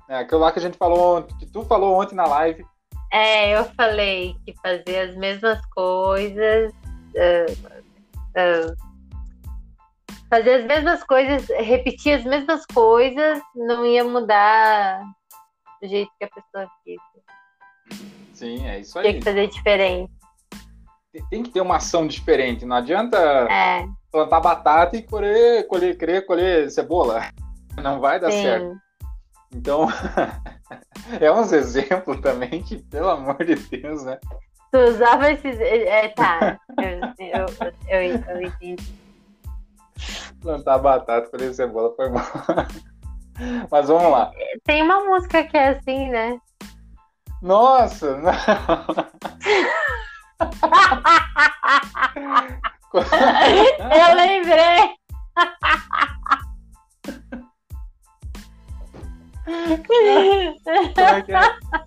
É, aquilo lá que a gente falou ontem, que tu falou ontem na live. É, eu falei que fazer as mesmas coisas uh, uh, fazer as mesmas coisas, repetir as mesmas coisas, não ia mudar o jeito que a pessoa fica. Sim, é isso aí. Tem que fazer diferente. Tem que ter uma ação diferente. Não adianta é. plantar batata e colher, colher, querer colher cebola. Não vai dar Sim. certo. Então, é uns exemplos também que, pelo amor de Deus, né? Tu usava esses. É, tá, eu, eu, eu, eu entendi. Plantar batata, colher cebola foi bom. Mas vamos lá. Tem uma música que é assim, né? Nossa! Não. eu lembrei!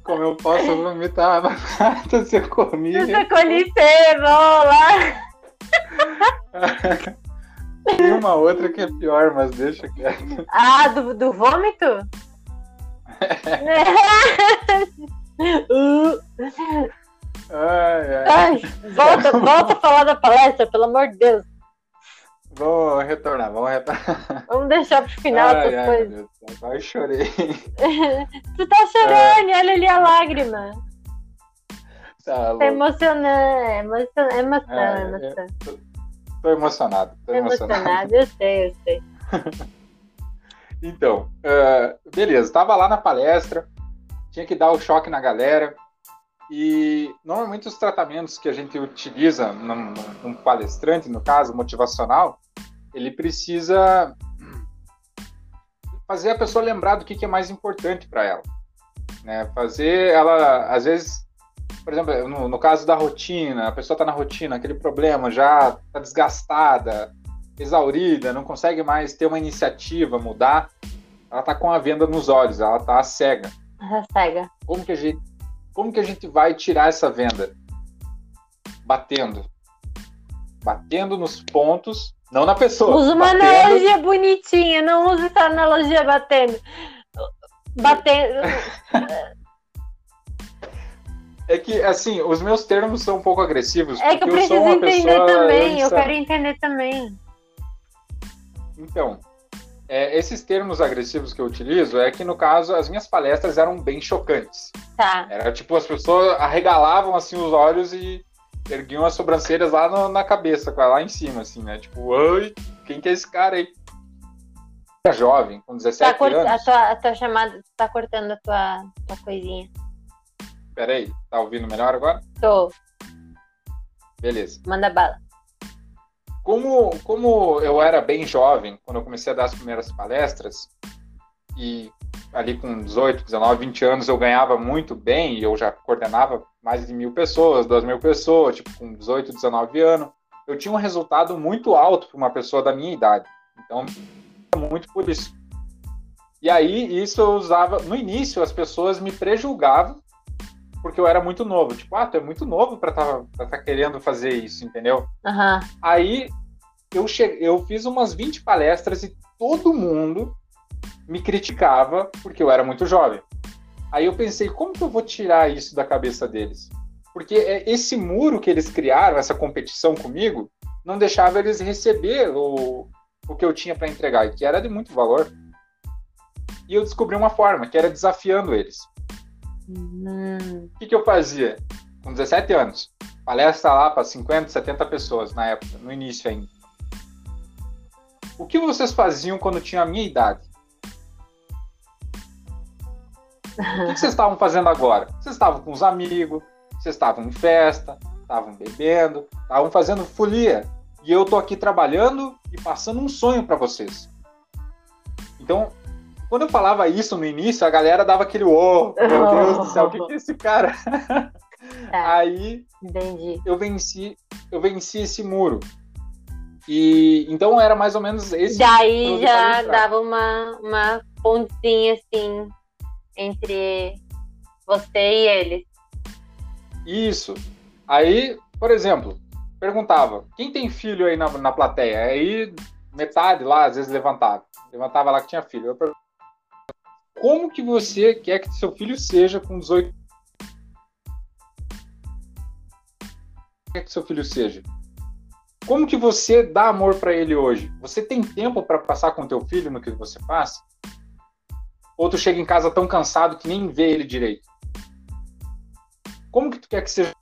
Como eu posso vomitar a batata se eu comi? Você colhi cebola! Tem uma outra que é pior, mas deixa quieto. Ah, do, do vômito? ai, ai. ai, volta, volta a falar da palestra, pelo amor de Deus. Vou retornar, vamos retornar. Vamos deixar pro final ai, essas ai, coisas. Agora chorei. tu tá chorando, é. olha ali a lágrima. Tá, tá emocionante, é emocionante, é emoção, é. Tô, tô, emocionado, tô emocionado. emocionado. Eu sei, eu sei. então, uh, beleza, tava lá na palestra, tinha que dar o choque na galera. E normalmente os tratamentos que a gente utiliza num, num palestrante, no caso, motivacional, ele precisa fazer a pessoa lembrar do que, que é mais importante para ela. Né? Fazer ela, às vezes, por exemplo, no, no caso da rotina, a pessoa está na rotina, aquele problema já está desgastada, exaurida, não consegue mais ter uma iniciativa, mudar, ela está com a venda nos olhos, ela está cega. Ela cega. Como que a gente como que a gente vai tirar essa venda? Batendo. Batendo nos pontos, não na pessoa. Usa uma batendo. analogia bonitinha, não use essa analogia batendo. Batendo. É que, assim, os meus termos são um pouco agressivos. É que eu preciso eu entender também, eu quero entender também. Então, é, esses termos agressivos que eu utilizo é que, no caso, as minhas palestras eram bem chocantes. Tá. Era tipo, as pessoas arregalavam assim os olhos e erguiam as sobrancelhas lá no, na cabeça, lá em cima, assim, né? Tipo, oi, quem que é esse cara aí? É jovem, com 17 tá anos. A tua, a tua chamada tá cortando a tua, tua coisinha. Peraí, tá ouvindo melhor agora? Tô. Beleza. Manda bala. Como, como eu era bem jovem, quando eu comecei a dar as primeiras palestras, e ali com 18, 19, 20 anos eu ganhava muito bem, e eu já coordenava mais de mil pessoas, duas mil pessoas, tipo, com 18, 19 anos, eu tinha um resultado muito alto para uma pessoa da minha idade. Então, muito por isso. E aí, isso eu usava. No início, as pessoas me prejulgavam porque eu era muito novo. Tipo, ah, tu é muito novo para estar tá, tá querendo fazer isso, entendeu? Uhum. Aí eu, che... eu fiz umas 20 palestras e todo mundo me criticava porque eu era muito jovem. Aí eu pensei, como que eu vou tirar isso da cabeça deles? Porque é esse muro que eles criaram, essa competição comigo, não deixava eles receber o, o que eu tinha para entregar, que era de muito valor. E eu descobri uma forma, que era desafiando eles. O que, que eu fazia? Com 17 anos, palestra lá para 50, 70 pessoas na época, no início ainda. O que vocês faziam quando tinham a minha idade? O que vocês estavam fazendo agora? Vocês estavam com os amigos, vocês estavam em festa, estavam bebendo, estavam fazendo folia. E eu tô aqui trabalhando e passando um sonho para vocês. Então, quando eu falava isso no início, a galera dava aquele ô, oh, meu Deus do céu, o que, que é esse cara? Tá. Aí Entendi. eu venci, eu venci esse muro. E então era mais ou menos esse. Daí já dava uma, uma pontinha assim entre você e ele. Isso. Aí, por exemplo, perguntava: quem tem filho aí na, na plateia? Aí metade lá às vezes levantava. Levantava lá que tinha filho. Eu como que você quer que seu filho seja com 18 quer que seu filho seja? Como que você dá amor para ele hoje? Você tem tempo para passar com teu filho no que você faz? Ou tu chega em casa tão cansado que nem vê ele direito? Como que tu quer que seja?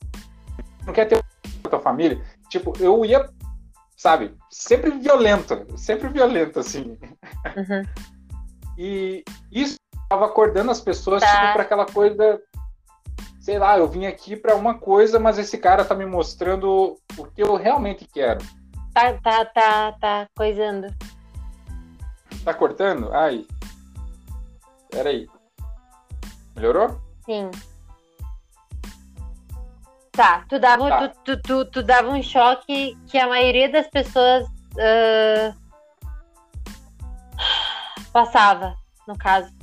Não quer ter com a tua família? Tipo, eu ia, sabe, sempre violento, sempre violento, assim. Uhum. E isso estava acordando as pessoas tá. tipo, para aquela coisa sei lá, eu vim aqui para uma coisa, mas esse cara tá me mostrando o que eu realmente quero. Tá, tá, tá, tá coisando. Tá cortando? Ai. Peraí. Melhorou? Sim. Tá, tu dava, tá. Tu, tu, tu, tu, dava um choque que a maioria das pessoas uh, passava, no caso.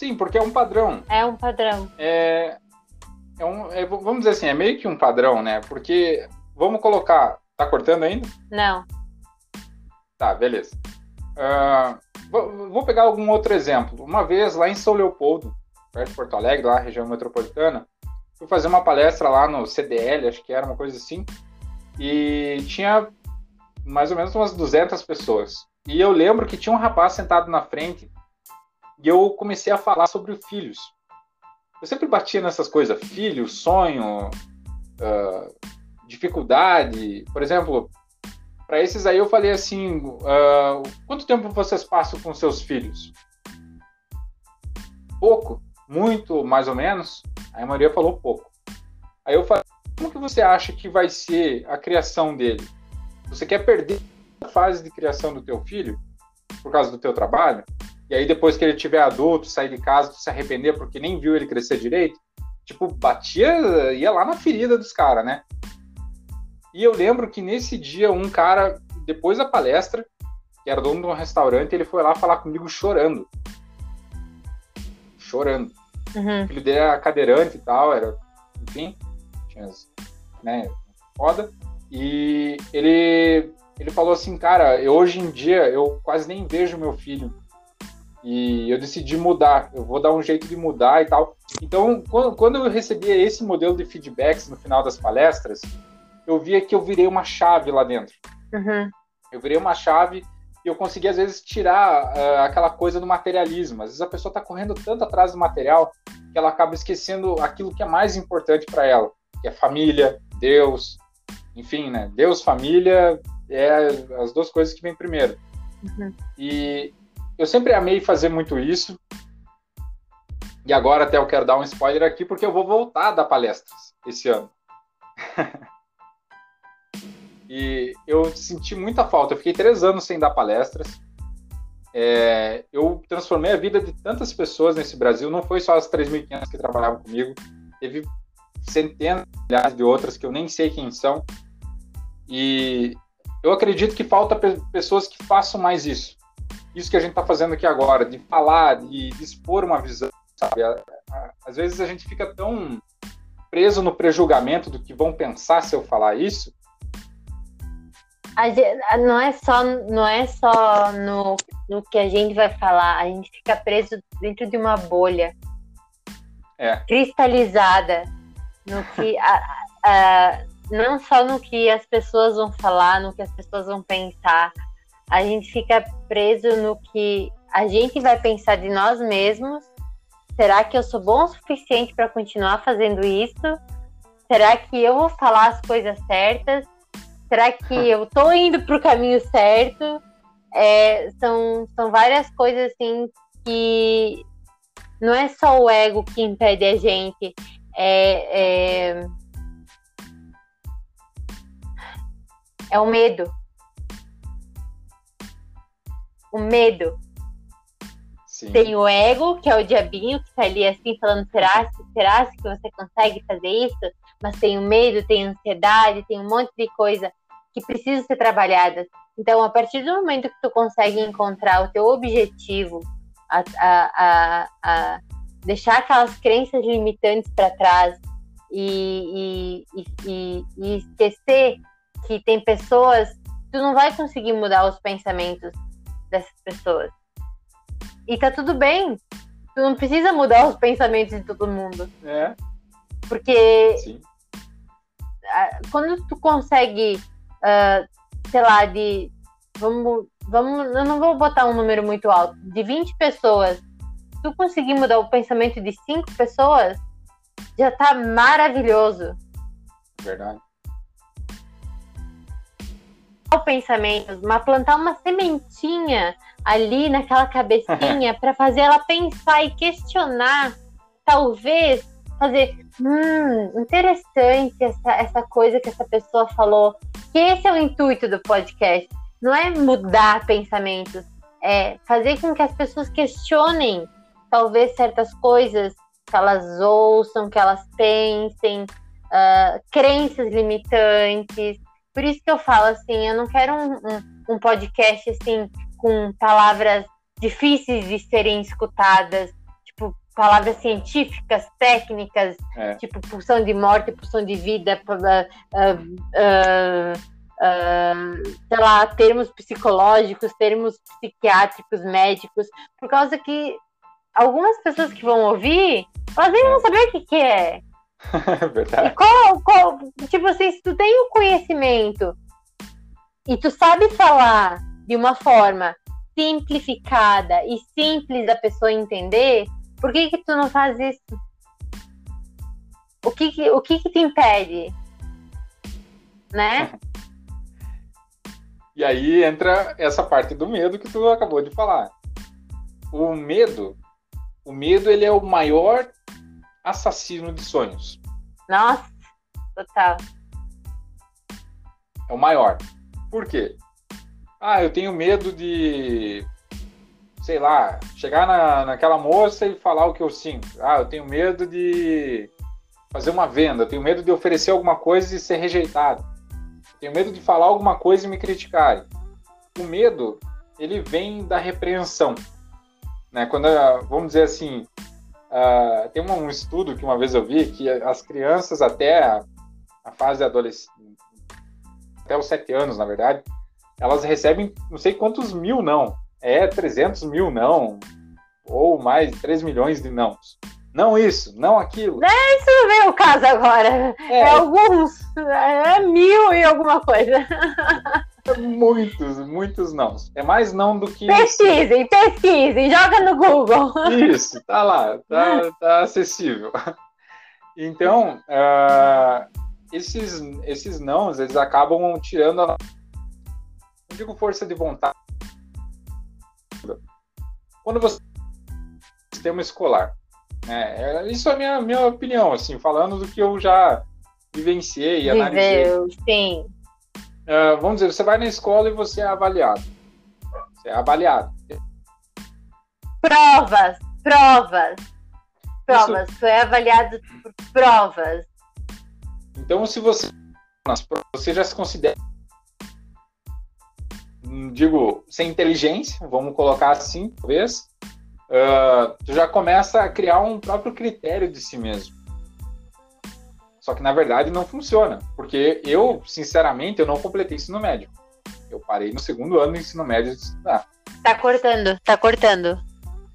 Sim, porque é um padrão. É um padrão. É, é um, é, vamos dizer assim, é meio que um padrão, né? Porque, vamos colocar. Tá cortando ainda? Não. Tá, beleza. Uh, vou pegar algum outro exemplo. Uma vez lá em São Leopoldo, perto de Porto Alegre, lá região metropolitana, fui fazer uma palestra lá no CDL, acho que era uma coisa assim, e tinha mais ou menos umas 200 pessoas. E eu lembro que tinha um rapaz sentado na frente e eu comecei a falar sobre filhos. Eu sempre batia nessas coisas, filho, sonho, uh, dificuldade. Por exemplo, para esses aí eu falei assim: uh, quanto tempo vocês passam com seus filhos? Pouco, muito, mais ou menos. Aí a Maria falou pouco. Aí eu falei: como que você acha que vai ser a criação dele? Você quer perder a fase de criação do teu filho por causa do teu trabalho? E aí depois que ele tiver adulto, sair de casa, se arrepender porque nem viu ele crescer direito? Tipo, batia, ia lá na ferida dos caras, né? E eu lembro que nesse dia, um cara, depois da palestra, que era dono de um restaurante, ele foi lá falar comigo chorando. Chorando. Uhum. O filho dele era cadeirante e tal, era, enfim, tinha, né, foda. E ele, ele falou assim, cara, eu, hoje em dia eu quase nem vejo meu filho. E eu decidi mudar, eu vou dar um jeito de mudar e tal. Então, quando, quando eu recebia esse modelo de feedbacks no final das palestras, eu via que eu virei uma chave lá dentro. Uhum. Eu virei uma chave e eu consegui, às vezes, tirar uh, aquela coisa do materialismo. Às vezes a pessoa está correndo tanto atrás do material que ela acaba esquecendo aquilo que é mais importante para ela, que é família, Deus, enfim, né? Deus, família, é as duas coisas que vêm primeiro. Uhum. E eu sempre amei fazer muito isso. E agora até eu quero dar um spoiler aqui, porque eu vou voltar a dar palestras esse ano. E eu senti muita falta. Eu fiquei três anos sem dar palestras. É, eu transformei a vida de tantas pessoas nesse Brasil. Não foi só as 3.500 que trabalhavam comigo. Teve centenas, de outras que eu nem sei quem são. E eu acredito que falta pessoas que façam mais isso. Isso que a gente está fazendo aqui agora, de falar, de, de expor uma visão, sabe? Às vezes a gente fica tão preso no prejulgamento do que vão pensar se eu falar isso, não é só, não é só no, no que a gente vai falar, a gente fica preso dentro de uma bolha é. cristalizada no que a, a, não só no que as pessoas vão falar, no que as pessoas vão pensar, a gente fica preso no que a gente vai pensar de nós mesmos. Será que eu sou bom o suficiente para continuar fazendo isso? Será que eu vou falar as coisas certas? Será que eu tô indo pro caminho certo? É, são, são várias coisas assim que não é só o ego que impede a gente. É, é, é o medo. O medo. Sim. Tem o ego, que é o diabinho, que tá ali assim falando, será, será que você consegue fazer isso? Mas tem o medo, tem a ansiedade, tem um monte de coisa que precisam ser trabalhadas. Então, a partir do momento que tu consegue encontrar o teu objetivo, a, a, a, a deixar aquelas crenças limitantes para trás e, e, e, e, esquecer que tem pessoas, tu não vai conseguir mudar os pensamentos dessas pessoas. E tá tudo bem. Tu não precisa mudar os pensamentos de todo mundo. É. Porque Sim. quando tu consegue uh, sei lá, de. Vamos, vamos. Eu não vou botar um número muito alto. De 20 pessoas, tu conseguir mudar o pensamento de 5 pessoas, já tá maravilhoso. Verdade. O pensamento, mas plantar uma sementinha ali naquela cabecinha para fazer ela pensar e questionar, talvez fazer, hum, interessante essa, essa coisa que essa pessoa falou. Que esse é o intuito do podcast. Não é mudar pensamentos, é fazer com que as pessoas questionem talvez certas coisas que elas ouçam, que elas pensem, uh, crenças limitantes. Por isso que eu falo assim, eu não quero um, um, um podcast assim com palavras difíceis de serem escutadas, tipo palavras científicas, técnicas, é. tipo pulsão de morte, pulsão de vida, uh, uh, uh, sei lá, termos psicológicos, termos psiquiátricos, médicos, por causa que algumas pessoas que vão ouvir, elas nem vão saber o que, que é. Verdade. E qual, qual, tipo assim, se tu tem o conhecimento e tu sabe falar de uma forma simplificada e simples da pessoa entender, por que que tu não faz isso? O que que, o que, que te impede? Né? E aí entra essa parte do medo que tu acabou de falar. O medo, o medo ele é o maior assassino de sonhos. Nossa, total. É o maior. Por quê? Ah, eu tenho medo de, sei lá, chegar na, naquela moça e falar o que eu sinto. Ah, eu tenho medo de fazer uma venda, eu tenho medo de oferecer alguma coisa e ser rejeitado. Tenho medo de falar alguma coisa e me criticarem. O medo, ele vem da repreensão. Né? Quando, vamos dizer assim, uh, tem um estudo que uma vez eu vi que as crianças até a, a fase adolescente, até os sete anos, na verdade, elas recebem não sei quantos mil não. É 300 mil não, ou mais 3 milhões de não. Não isso, não aquilo. É, isso não vem o caso agora. É, é alguns. É mil e alguma coisa. muitos, muitos não. É mais não do que. Pesquisem, pesquisem, joga no Google. Isso, tá lá, tá, tá acessível. Então, uh, esses, esses nãos, eles acabam tirando a. Não digo força de vontade. Quando você. Sistema escolar é, isso é a minha, minha opinião, assim, falando do que eu já vivenciei analisei. Sim. Uh, vamos dizer, você vai na escola e você é avaliado. Você é avaliado. Provas, provas, provas. Isso... Você é avaliado por provas. Então, se você você já se considera digo, sem inteligência, vamos colocar assim, talvez, uh, tu já começa a criar um próprio critério de si mesmo. Só que na verdade não funciona, porque eu, sinceramente, eu não completei ensino médio. Eu parei no segundo ano do ensino médio de estudar. Tá cortando, tá cortando.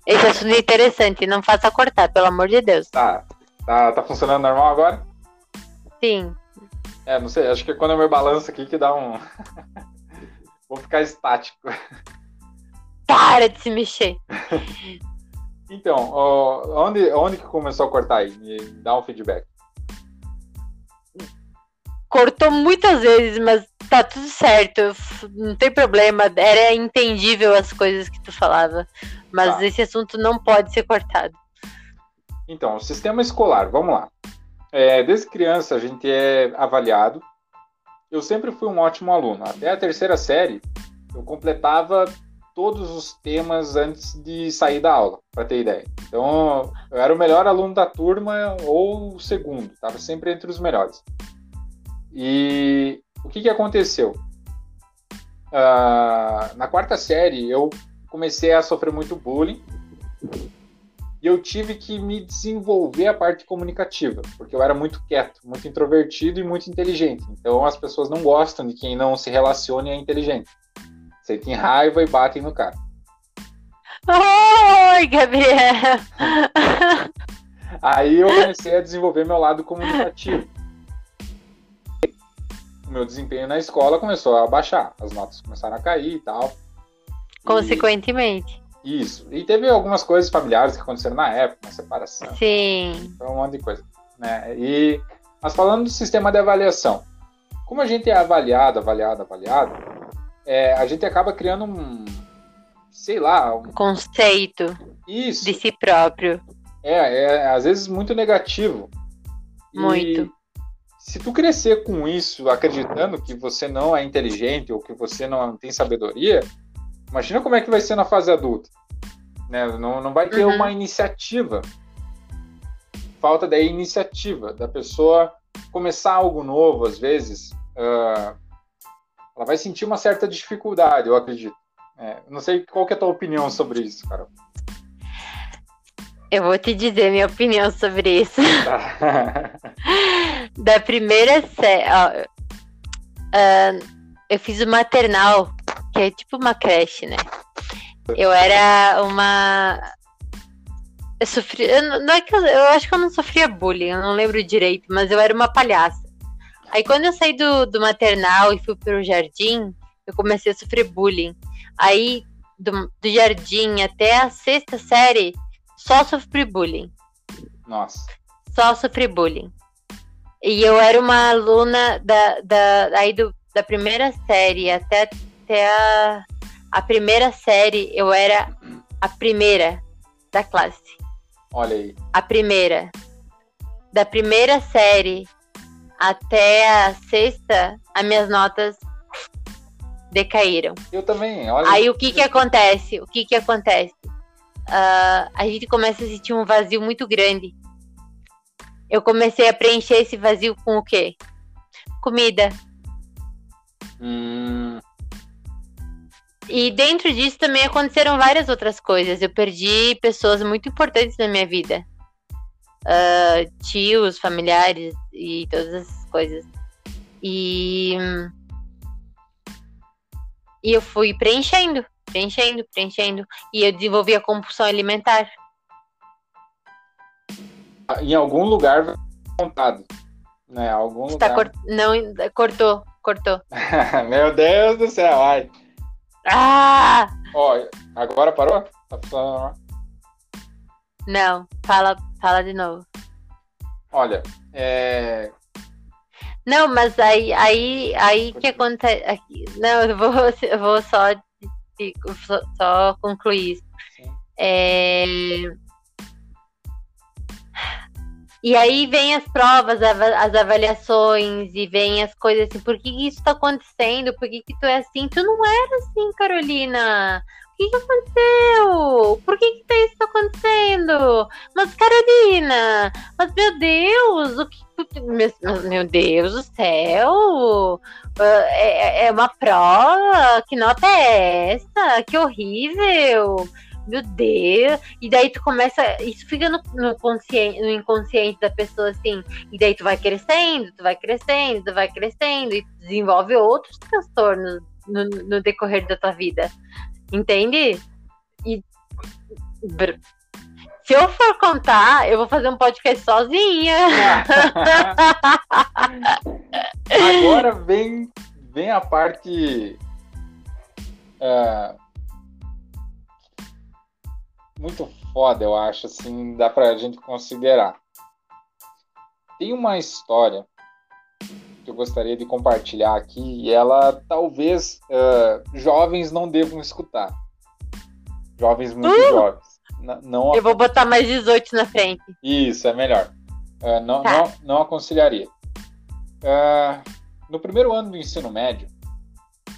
Esse assunto é interessante, não faça cortar, pelo amor de Deus. Tá, tá, tá funcionando normal agora? Sim. É, não sei, acho que é quando eu me balanço aqui que dá um. Vou ficar estático. Para de se mexer. então, ó, onde, onde que começou a cortar aí? Me dá um feedback. Cortou muitas vezes, mas tá tudo certo. Não tem problema. Era entendível as coisas que tu falava. Mas tá. esse assunto não pode ser cortado. Então, o sistema escolar, vamos lá. É, desde criança a gente é avaliado. Eu sempre fui um ótimo aluno. Até a terceira série, eu completava todos os temas antes de sair da aula, para ter ideia. Então, eu era o melhor aluno da turma ou o segundo, estava sempre entre os melhores. E o que, que aconteceu? Uh, na quarta série, eu comecei a sofrer muito bullying e eu tive que me desenvolver a parte comunicativa, porque eu era muito quieto, muito introvertido e muito inteligente. Então, as pessoas não gostam de quem não se relaciona e é inteligente sentem raiva e batem no cara. Oi, Gabriel! Aí eu comecei a desenvolver meu lado comunicativo. O meu desempenho na escola começou a baixar, as notas começaram a cair e tal. Consequentemente. E, isso. E teve algumas coisas familiares que aconteceram na época, uma separação. Sim. Foi um monte de coisa. Né? E, mas falando do sistema de avaliação, como a gente é avaliado, avaliado, avaliado, é, a gente acaba criando um, sei lá, um conceito isso. de si próprio. É, é às vezes muito negativo. Muito. Se tu crescer com isso, acreditando que você não é inteligente ou que você não tem sabedoria, imagina como é que vai ser na fase adulta. Né? Não, não vai ter uhum. uma iniciativa. Falta da iniciativa, da pessoa começar algo novo, às vezes. Uh, ela vai sentir uma certa dificuldade, eu acredito. É, não sei qual é a tua opinião sobre isso, Carol. Eu vou te dizer minha opinião sobre isso. da primeira série. Uh, eu fiz o maternal, que é tipo uma creche, né? Eu era uma. Eu sofri. Eu, não é que eu, eu acho que eu não sofria bullying, eu não lembro direito, mas eu era uma palhaça. Aí quando eu saí do, do maternal e fui pro jardim, eu comecei a sofrer bullying. Aí do, do jardim até a sexta série, só sofri bullying. Nossa. Só sofri bullying. E eu era uma aluna da, da, aí do, da primeira série até, até a, a primeira série, eu era a primeira da classe. Olha aí. A primeira. Da primeira série até a sexta, as minhas notas decaíram. Eu também, olha. Aí o que que acontece? O que que acontece? Uh, a gente começa a sentir um vazio muito grande. Eu comecei a preencher esse vazio com o quê? Comida. Hum. E dentro disso também aconteceram várias outras coisas. Eu perdi pessoas muito importantes na minha vida. Uh, tios, familiares e todas essas coisas. E e eu fui preenchendo, preenchendo, preenchendo. E eu desenvolvi a compulsão alimentar. Em algum lugar contado. Né? Algum Está lugar. Cort... Não, cortou, cortou. Meu Deus do céu, ai. Ah! Ó, agora parou? Tá funcionando? Não, fala, fala de novo. Olha, é, não, mas aí, aí, aí que acontece. Não, eu vou, eu vou só, só, só concluir isso. É... E aí vem as provas, as avaliações e vem as coisas assim, por que isso tá acontecendo? Por que, que tu é assim? Tu não era assim, Carolina. O que, que aconteceu? Por que, que isso tá acontecendo? Mas, Carolina, mas meu Deus, o que meu, meu Deus do céu! Ah, é, é uma prova? Que nota é essa? Que horrível! Meu Deus! E daí tu começa. Isso fica no, no, consciente, no inconsciente da pessoa assim. E daí tu vai crescendo, tu vai crescendo, tu vai crescendo. E desenvolve outros transtornos no, no decorrer da tua vida. Entende? E se eu for contar, eu vou fazer um podcast sozinha. Agora vem, vem a parte uh, muito foda, eu acho, assim, dá pra gente considerar. Tem uma história que eu gostaria de compartilhar aqui e ela talvez uh, jovens não devam escutar. Jovens muito uh! jovens não, Eu vou botar mais 18 na frente. Isso, é melhor. Uh, não, tá. não, não aconselharia. Uh, no primeiro ano do ensino médio,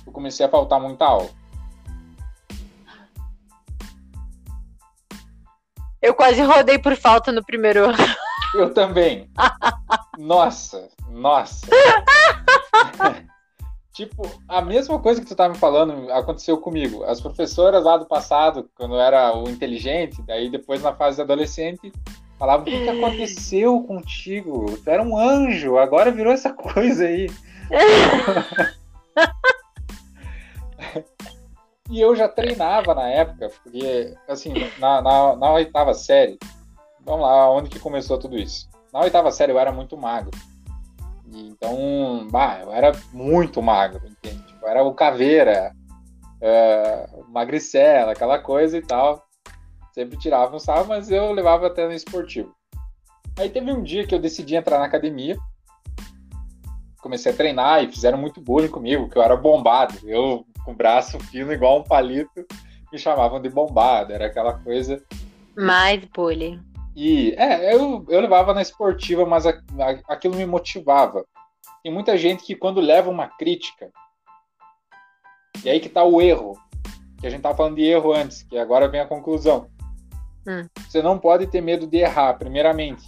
eu comecei a faltar muita aula. Eu quase rodei por falta no primeiro ano. Eu também. nossa, nossa. Tipo, a mesma coisa que tu tava me falando aconteceu comigo. As professoras lá do passado, quando eu era o inteligente, daí depois na fase adolescente, falavam: o que, que aconteceu contigo? Tu era um anjo, agora virou essa coisa aí. e eu já treinava na época, porque, assim, na, na, na oitava série, vamos lá, onde que começou tudo isso? Na oitava série eu era muito magro. Então, bah, eu era muito magro, entende? Tipo, era o caveira, uh, magricela, aquela coisa e tal. Sempre tirava um sarro, mas eu levava até no esportivo. Aí teve um dia que eu decidi entrar na academia. Comecei a treinar e fizeram muito bullying comigo, que eu era bombado. Eu com o braço fino igual um palito, me chamavam de bombado. Era aquela coisa. Mais bullying. E é, eu, eu levava na esportiva, mas a, a, aquilo me motivava. Tem muita gente que quando leva uma crítica, e aí que tá o erro, que a gente tava falando de erro antes, que agora vem a conclusão. Hum. Você não pode ter medo de errar, primeiramente.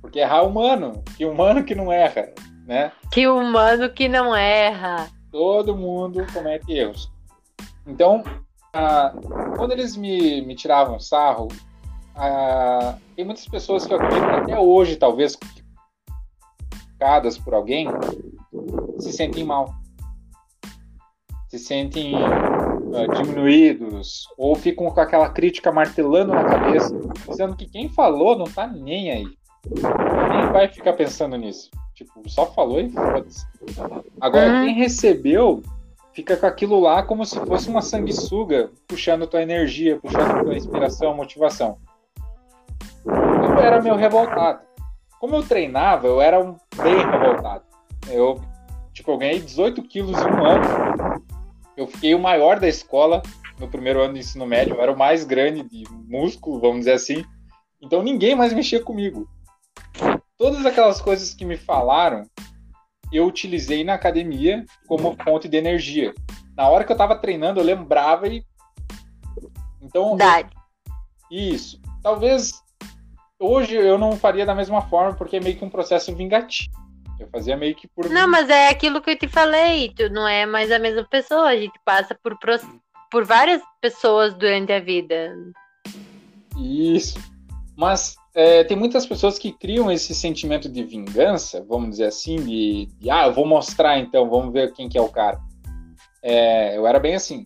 Porque errar é humano, que humano que não erra, né? Que humano que não erra. Todo mundo comete erros. Então, ah, quando eles me, me tiravam sarro, ah, tem muitas pessoas que eu acredito que até hoje, talvez, criticadas por alguém, se sentem mal. se sentem uh, diminuídos ou ficam com aquela crítica martelando na cabeça, dizendo que quem falou não tá nem aí. Nem vai ficar pensando nisso. Tipo, só falou e foda-se. Agora, uhum. quem recebeu fica com aquilo lá como se fosse uma sanguessuga puxando tua energia, puxando tua inspiração, motivação. Eu era meio revoltado. Como eu treinava, eu era um bem revoltado. Eu, tipo, eu ganhei 18 quilos em um ano. Eu fiquei o maior da escola no primeiro ano do ensino médio. Eu era o mais grande de músculo, vamos dizer assim. Então ninguém mais mexia comigo. Todas aquelas coisas que me falaram, eu utilizei na academia como fonte de energia. Na hora que eu tava treinando, eu lembrava e. Então. Verdade. Isso. Talvez hoje eu não faria da mesma forma, porque é meio que um processo vingativo. Eu fazia meio que por. Não, mas é aquilo que eu te falei. Tu não é mais a mesma pessoa. A gente passa por, por várias pessoas durante a vida. Isso. Mas é, tem muitas pessoas que criam esse sentimento de vingança, vamos dizer assim, de, de ah, eu vou mostrar então, vamos ver quem que é o cara. É, eu era bem assim.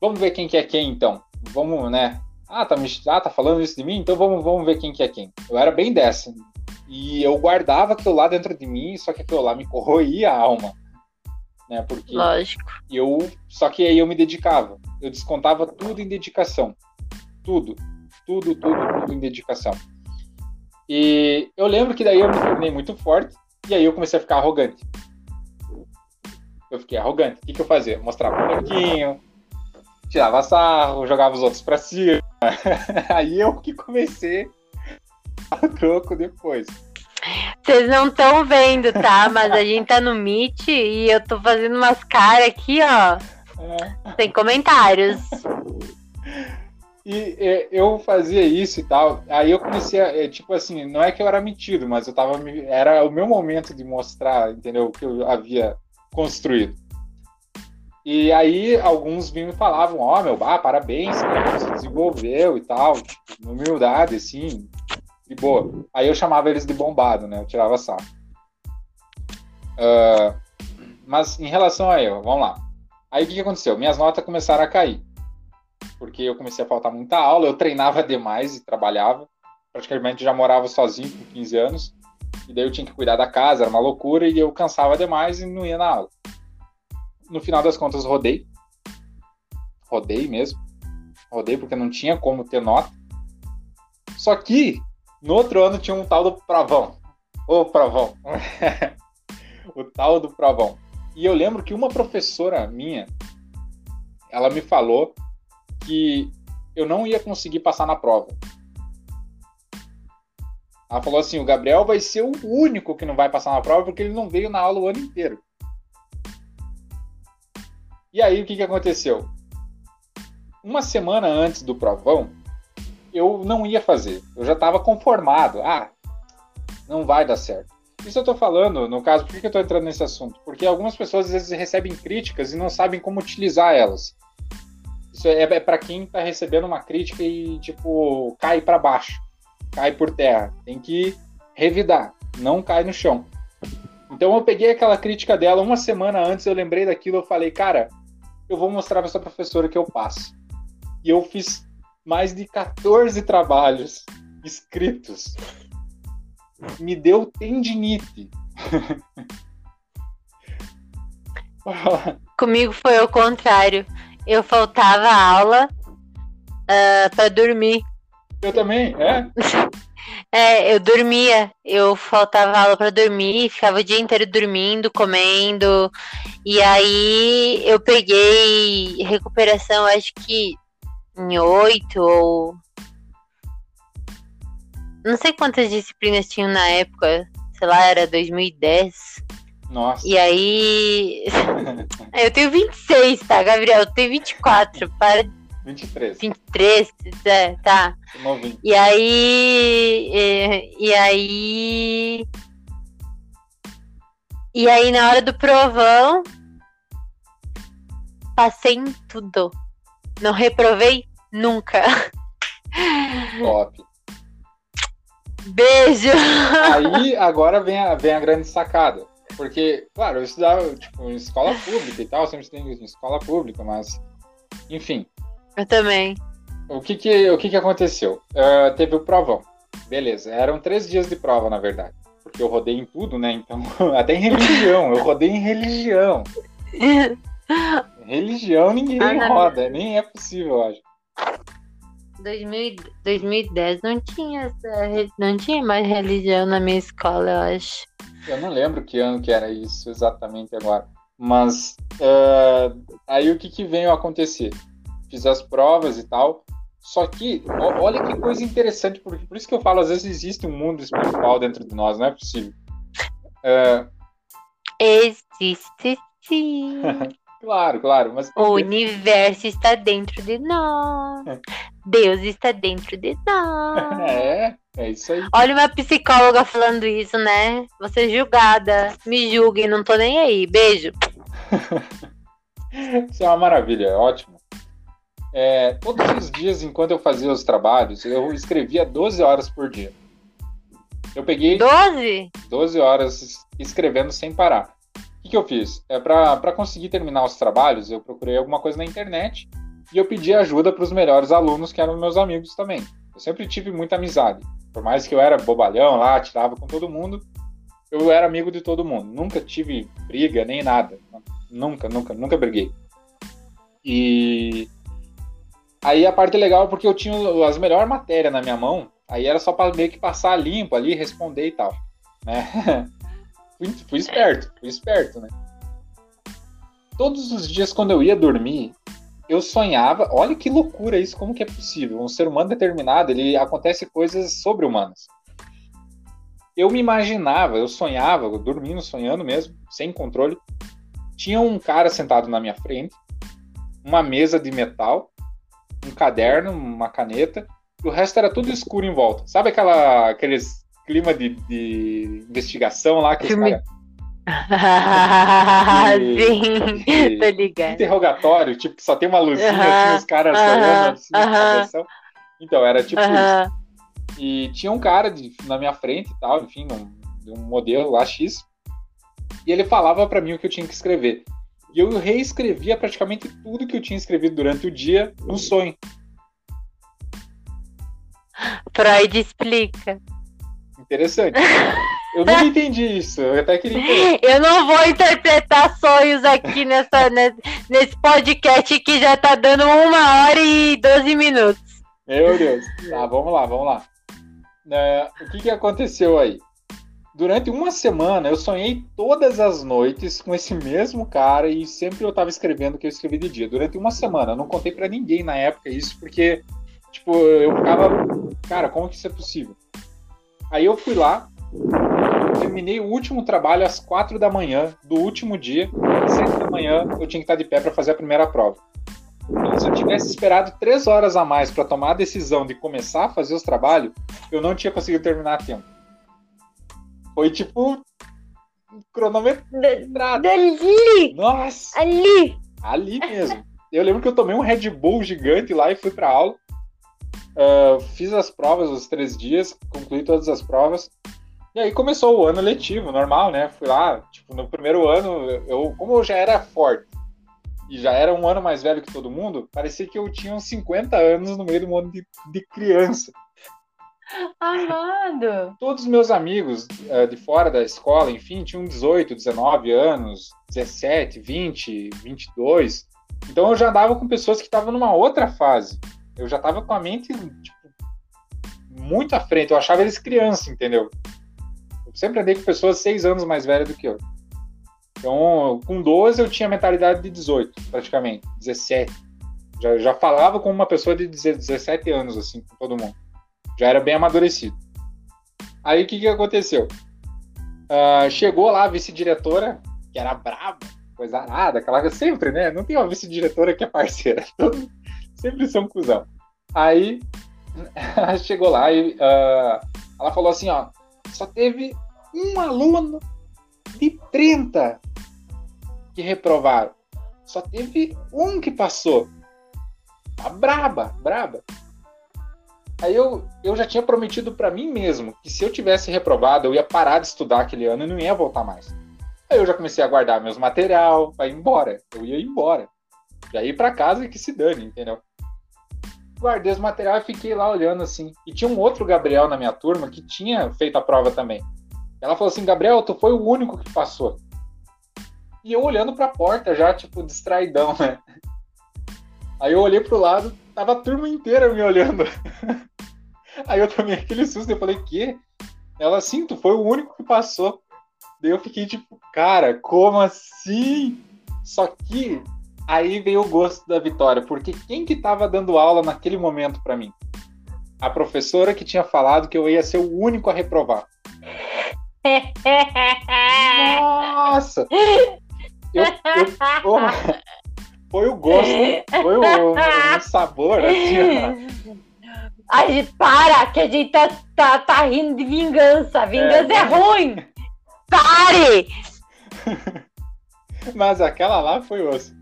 Vamos ver quem que é quem então. Vamos, né? Ah, tá, me, ah, tá falando isso de mim? Então vamos, vamos ver quem que é quem. Eu era bem dessa. E eu guardava aquilo lá dentro de mim, só que aquilo lá me corroía a alma. Né? Porque Lógico. Eu, só que aí eu me dedicava. Eu descontava tudo em dedicação. Tudo. Tudo, tudo, tudo em dedicação. E eu lembro que daí eu me tornei muito forte e aí eu comecei a ficar arrogante. Eu fiquei arrogante. O que, que eu fazia? Mostrava um pouquinho, tirava sarro, jogava os outros pra cima. Aí eu que comecei a troco depois. Vocês não estão vendo, tá? Mas a gente tá no Meet e eu tô fazendo umas caras aqui, ó. É. Sem comentários. E é, eu fazia isso e tal. Aí eu comecei a. É, tipo assim, não é que eu era metido, mas eu tava. Era o meu momento de mostrar, entendeu? O que eu havia construído. E aí alguns me falavam, ó, oh, meu, bah, parabéns, cara, você desenvolveu e tal, tipo, humildade, assim, de boa. Aí eu chamava eles de bombado, né? Eu tirava sarro. Uh, mas em relação a eu, vamos lá. Aí o que, que aconteceu? Minhas notas começaram a cair. Porque eu comecei a faltar muita aula, eu treinava demais e trabalhava. Praticamente já morava sozinho com 15 anos. E daí eu tinha que cuidar da casa, era uma loucura, e eu cansava demais e não ia na aula no final das contas, rodei. Rodei mesmo. Rodei porque não tinha como ter nota. Só que no outro ano tinha um tal do provão. Ô, provão. o tal do provão. E eu lembro que uma professora minha, ela me falou que eu não ia conseguir passar na prova. Ela falou assim: o Gabriel vai ser o único que não vai passar na prova porque ele não veio na aula o ano inteiro. E aí o que, que aconteceu? Uma semana antes do provão, eu não ia fazer. Eu já estava conformado. Ah, não vai dar certo. Isso eu estou falando, no caso, por que eu estou entrando nesse assunto? Porque algumas pessoas às vezes recebem críticas e não sabem como utilizar elas. Isso é, é para quem está recebendo uma crítica e, tipo, cai para baixo, cai por terra. Tem que revidar, não cai no chão. Então eu peguei aquela crítica dela uma semana antes, eu lembrei daquilo, eu falei, cara, eu vou mostrar para essa professora que eu passo. E eu fiz mais de 14 trabalhos escritos. Me deu tendinite. Comigo foi o contrário. Eu faltava aula uh, ah, para dormir. Eu também, é? É, eu dormia, eu faltava aula para dormir, ficava o dia inteiro dormindo, comendo. E aí eu peguei recuperação, acho que em oito ou. Não sei quantas disciplinas tinham na época, sei lá, era 2010. Nossa. E aí. eu tenho 26, tá, Gabriel? Eu tenho 24. Para 23. 23, é, tá. Novinho. E aí. E, e aí. E aí, na hora do provão, passei em tudo. Não reprovei nunca. Top. Beijo! Aí, agora vem a, vem a grande sacada. Porque, claro, eu estudava tipo, em escola pública e tal, sempre estudei em escola pública, mas. Enfim. Eu também. O que que, o que, que aconteceu? Uh, teve o provão. Beleza, eram três dias de prova, na verdade. Porque eu rodei em tudo, né? Então, até em religião, eu rodei em religião. religião ninguém ah, roda, nem é possível, eu acho. 2010 não tinha, não tinha mais religião na minha escola, eu acho. Eu não lembro que ano que era isso exatamente agora. Mas uh, aí o que, que veio a acontecer? Fiz as provas e tal. Só que, olha que coisa interessante, porque por isso que eu falo, às vezes existe um mundo espiritual dentro de nós, não é possível. Uh... Existe sim. claro, claro. Mas... O universo está dentro de nós. Deus está dentro de nós. É, é isso aí. Olha uma psicóloga falando isso, né? Você é julgada. Me julguem, não tô nem aí. Beijo. isso é uma maravilha, é ótimo. É, todos os dias, enquanto eu fazia os trabalhos, eu escrevia 12 horas por dia. Eu peguei 12? 12 horas escrevendo sem parar. O que, que eu fiz? É, Para conseguir terminar os trabalhos, eu procurei alguma coisa na internet e eu pedi ajuda para os melhores alunos, que eram meus amigos também. Eu sempre tive muita amizade. Por mais que eu era bobalhão lá, tirava com todo mundo, eu era amigo de todo mundo. Nunca tive briga nem nada. Nunca, nunca, nunca briguei. E Aí a parte legal é porque eu tinha as melhores matérias na minha mão, aí era só para meio que passar limpo ali, responder e tal, né? fui, fui esperto, fui esperto, né? Todos os dias quando eu ia dormir, eu sonhava, olha que loucura isso, como que é possível? Um ser humano determinado, ele acontece coisas sobre-humanas. Eu me imaginava, eu sonhava, dormindo, sonhando mesmo, sem controle. Tinha um cara sentado na minha frente, uma mesa de metal, um caderno, uma caneta, e o resto era tudo escuro em volta. Sabe aquela, aqueles clima de, de investigação lá que Filme... os Sim, tô ligado. Interrogatório, tipo, que só tem uma luzinha uh -huh, assim, os caras uh -huh, olhando assim, uh -huh. Então, era tipo isso. E tinha um cara de, na minha frente e tal, enfim, um, um modelo lá X. E ele falava para mim o que eu tinha que escrever. E eu reescrevia praticamente tudo que eu tinha escrevido durante o dia no sonho. Freud explica. Interessante. Eu não entendi isso. Eu até queria entender. Eu não vou interpretar sonhos aqui nessa, nesse podcast que já tá dando uma hora e 12 minutos. Meu Deus. Tá, vamos lá, vamos lá. Uh, o que, que aconteceu aí? Durante uma semana eu sonhei todas as noites com esse mesmo cara e sempre eu estava escrevendo o que eu escrevi de dia. Durante uma semana. Eu não contei para ninguém na época isso, porque, tipo, eu ficava. Cara, como que isso é possível? Aí eu fui lá, terminei o último trabalho às quatro da manhã do último dia. Às sete da manhã eu tinha que estar de pé para fazer a primeira prova. Então, se eu tivesse esperado três horas a mais para tomar a decisão de começar a fazer os trabalhos, eu não tinha conseguido terminar a tempo. Foi tipo cronometrado. Dali! Nossa! Ali! Ali mesmo. Eu lembro que eu tomei um Red Bull gigante lá e fui pra aula. Uh, fiz as provas os três dias, concluí todas as provas. E aí começou o ano letivo, normal, né? Fui lá, tipo, no primeiro ano, eu, como eu já era forte e já era um ano mais velho que todo mundo, parecia que eu tinha uns 50 anos no meio do mundo de, de criança. Amado! Todos os meus amigos uh, de fora da escola, enfim, tinham 18, 19 anos, 17, 20, 22. Então eu já andava com pessoas que estavam numa outra fase. Eu já estava com a mente tipo, muito à frente. Eu achava eles crianças, entendeu? Eu sempre andei com pessoas seis anos mais velhas do que eu. Então, com 12 eu tinha mentalidade de 18, praticamente, 17. Já, já falava com uma pessoa de 17 anos, assim, com todo mundo já era bem amadurecido. Aí o que, que aconteceu? Uh, chegou lá a vice-diretora, que era brava, coisa arada, aquela sempre, né? Não tem uma vice-diretora que é parceira, sempre são cuzão. Aí chegou lá e uh, ela falou assim: ó, só teve um aluno de 30 que reprovaram. Só teve um que passou. Tá braba, braba. Aí eu, eu já tinha prometido para mim mesmo que se eu tivesse reprovado, eu ia parar de estudar aquele ano e não ia voltar mais. Aí eu já comecei a guardar meus material ir embora. Eu ia embora. Já ir para casa e que se dane, entendeu? Guardei os materiais e fiquei lá olhando assim. E tinha um outro Gabriel na minha turma que tinha feito a prova também. Ela falou assim: Gabriel, tu foi o único que passou. E eu olhando para a porta já, tipo, distraidão, né? Aí eu olhei pro lado, tava a turma inteira me olhando. Aí eu tomei aquele susto e falei, que? Ela, sim, tu foi o único que passou. Daí eu fiquei tipo, cara, como assim? Só que aí veio o gosto da vitória, porque quem que tava dando aula naquele momento para mim? A professora que tinha falado que eu ia ser o único a reprovar. Nossa! Eu, eu, foi o gosto, foi o, o sabor, assim. Ai, para, que a gente tá, tá, tá rindo de vingança. Vingança é, é ruim. Pare! Mas aquela lá foi osso.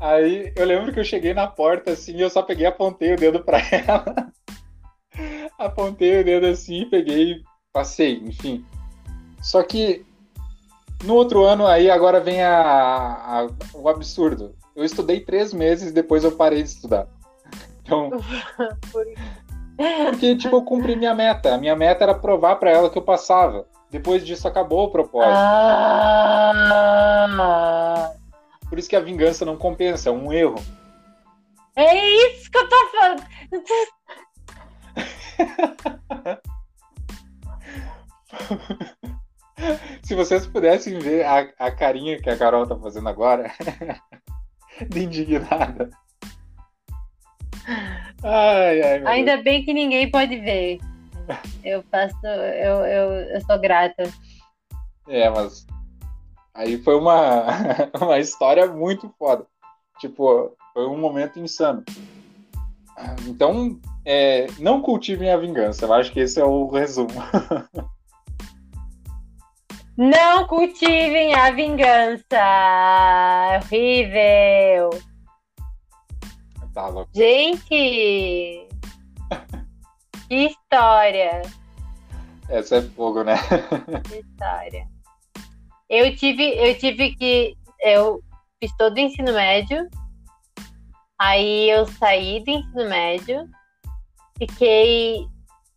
Aí eu lembro que eu cheguei na porta assim e eu só peguei, apontei o dedo pra ela. apontei o dedo assim, peguei, passei, enfim. Só que no outro ano aí agora vem a, a, o absurdo. Eu estudei três meses, depois eu parei de estudar. Então, Porque, tipo, eu cumpri minha meta. A minha meta era provar para ela que eu passava. Depois disso, acabou o propósito. Ah. Por isso que a vingança não compensa, é um erro. É isso que eu tô falando. Se vocês pudessem ver a, a carinha que a Carol tá fazendo agora, de indignada. Ai, ai, Ainda Deus. bem que ninguém pode ver. Eu faço, eu, eu, eu sou grata. É, mas aí foi uma, uma história muito foda. Tipo, foi um momento insano. Então, é, não cultivem a vingança. Eu acho que esse é o resumo. Não cultivem a vingança. É horrível. Gente! que história! Essa é fogo, né? que história. Eu tive, eu tive que. Eu fiz todo o ensino médio. Aí eu saí do ensino médio. Fiquei.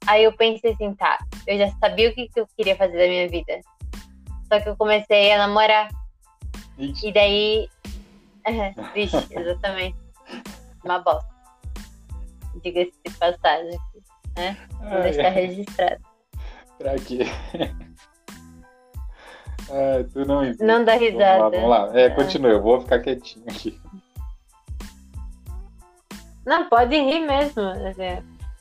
Aí eu pensei assim, tá, eu já sabia o que, que eu queria fazer da minha vida. Só que eu comecei a namorar. Ixi. E daí. vixe, exatamente uma bosta. Diga-se de passagem, né? Vou deixar registrado. Pra quê? Ah, tu não Não dá risada. Vamos lá, vamos lá. É, continua, eu vou ficar quietinho aqui. Não, pode rir mesmo.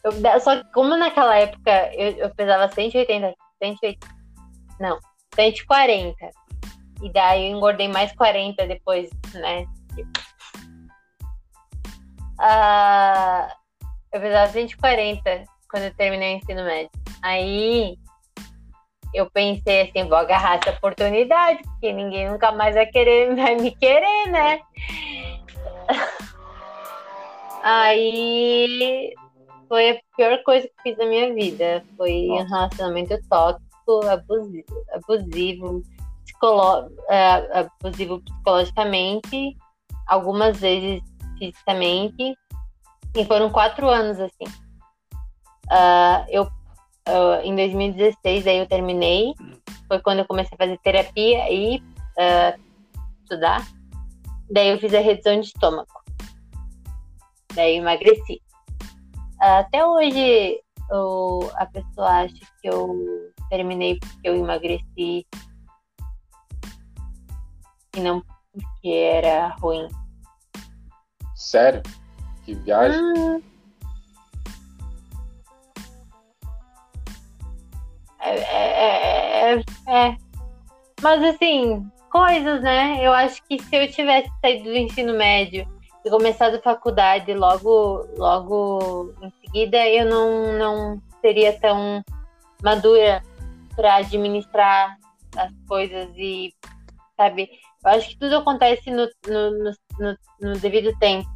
Eu, só que como naquela época eu, eu pesava 180, 180, não, 140. E daí eu engordei mais 40 depois, né? Uh, eu pesava 140 quando eu terminei o ensino médio. Aí eu pensei assim, vou agarrar essa oportunidade, porque ninguém nunca mais vai querer, vai me querer, né? Aí foi a pior coisa que fiz na minha vida. Foi um relacionamento tóxico, abusivo, abusivo, psicolo, uh, abusivo psicologicamente, algumas vezes fisicamente. E foram quatro anos, assim. Uh, eu, uh, em 2016, aí eu terminei. Foi quando eu comecei a fazer terapia e uh, estudar. Daí eu fiz a redução de estômago. Daí eu emagreci. até hoje, eu, a pessoa acha que eu terminei porque eu emagreci e não porque era ruim. Sério? Que viagem? Hum. É, é, é, é, Mas assim, coisas, né? Eu acho que se eu tivesse saído do ensino médio e começado a faculdade logo, logo em seguida, eu não, não seria tão madura para administrar as coisas e, sabe? Eu acho que tudo acontece no, no, no, no, devido tempo.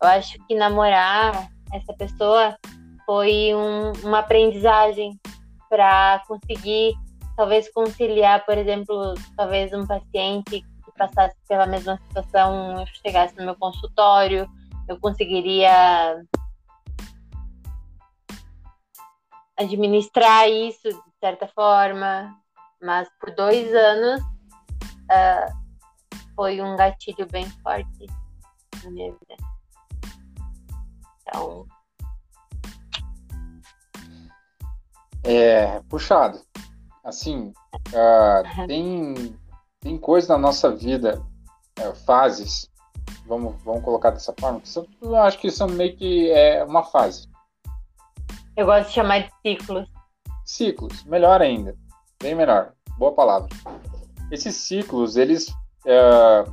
Eu acho que namorar essa pessoa foi um, uma aprendizagem para conseguir talvez conciliar, por exemplo, talvez um paciente que passasse pela mesma situação, eu chegasse no meu consultório, eu conseguiria administrar isso de certa forma, mas por dois anos uh, foi um gatilho bem forte na minha vida. Então. É puxado. Assim, uh, tem, tem coisas na nossa vida, uh, fases, vamos, vamos colocar dessa forma, que são, eu acho que são meio que é, uma fase. Eu gosto de chamar de ciclos. Ciclos, melhor ainda. Bem melhor. Boa palavra. Esses ciclos, eles, é,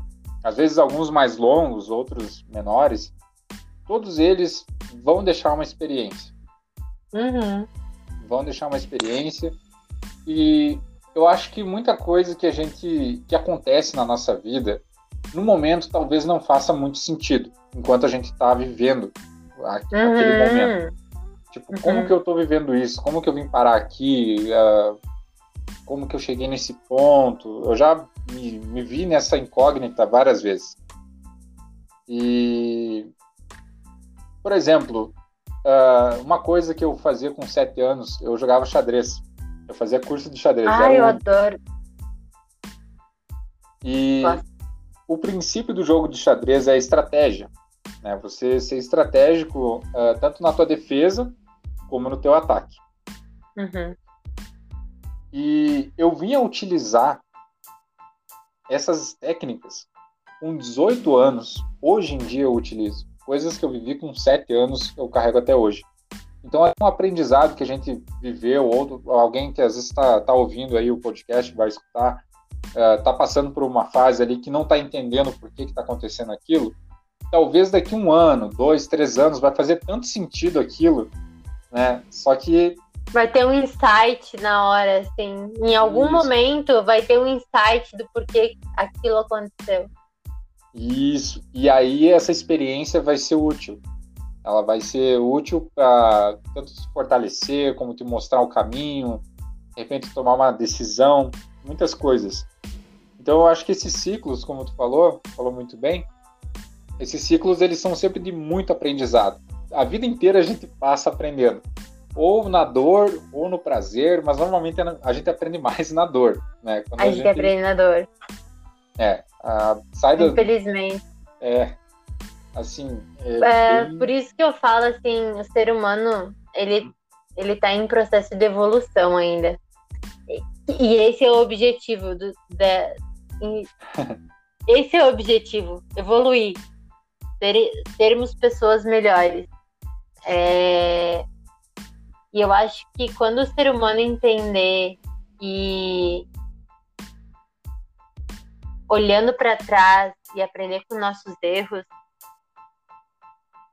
às vezes alguns mais longos, outros menores, todos eles vão deixar uma experiência. Uhum. Vão deixar uma experiência e eu acho que muita coisa que a gente que acontece na nossa vida, no momento talvez não faça muito sentido, enquanto a gente está vivendo aquele uhum. momento. Tipo, uhum. como que eu estou vivendo isso? Como que eu vim parar aqui? Uh, como que eu cheguei nesse ponto? Eu já me, me vi nessa incógnita várias vezes. E, por exemplo, uh, uma coisa que eu fazia com sete anos, eu jogava xadrez. Eu fazia curso de xadrez. Ah, eu um... adoro. E Nossa. o princípio do jogo de xadrez é a estratégia. Né? Você ser estratégico uh, tanto na tua defesa como no teu ataque. Uhum. E eu vinha utilizar essas técnicas com 18 anos. Hoje em dia eu utilizo. Coisas que eu vivi com 7 anos, eu carrego até hoje. Então é um aprendizado que a gente viveu, ou alguém que às vezes está tá ouvindo aí o podcast, vai escutar, está uh, passando por uma fase ali que não está entendendo por que está acontecendo aquilo. Talvez daqui um ano, dois, três anos, vai fazer tanto sentido aquilo, né? Só que vai ter um insight na hora, assim. Em algum Isso. momento vai ter um insight do porquê aquilo aconteceu. Isso. E aí essa experiência vai ser útil. Ela vai ser útil para tanto se fortalecer, como te mostrar o caminho, de repente tomar uma decisão, muitas coisas. Então eu acho que esses ciclos, como tu falou, falou muito bem, esses ciclos eles são sempre de muito aprendizado. A vida inteira a gente passa aprendendo, ou na dor ou no prazer, mas normalmente a gente aprende mais na dor, né? Quando a, a gente, gente aprende na dor. É, a, sai da... Infelizmente. É, Assim, é, é bem... por isso que eu falo assim, o ser humano, ele ele tá em processo de evolução ainda. E, e esse é o objetivo do da, esse é o objetivo, evoluir, ter, termos pessoas melhores. É, e eu acho que quando o ser humano entender e olhando para trás e aprender com nossos erros,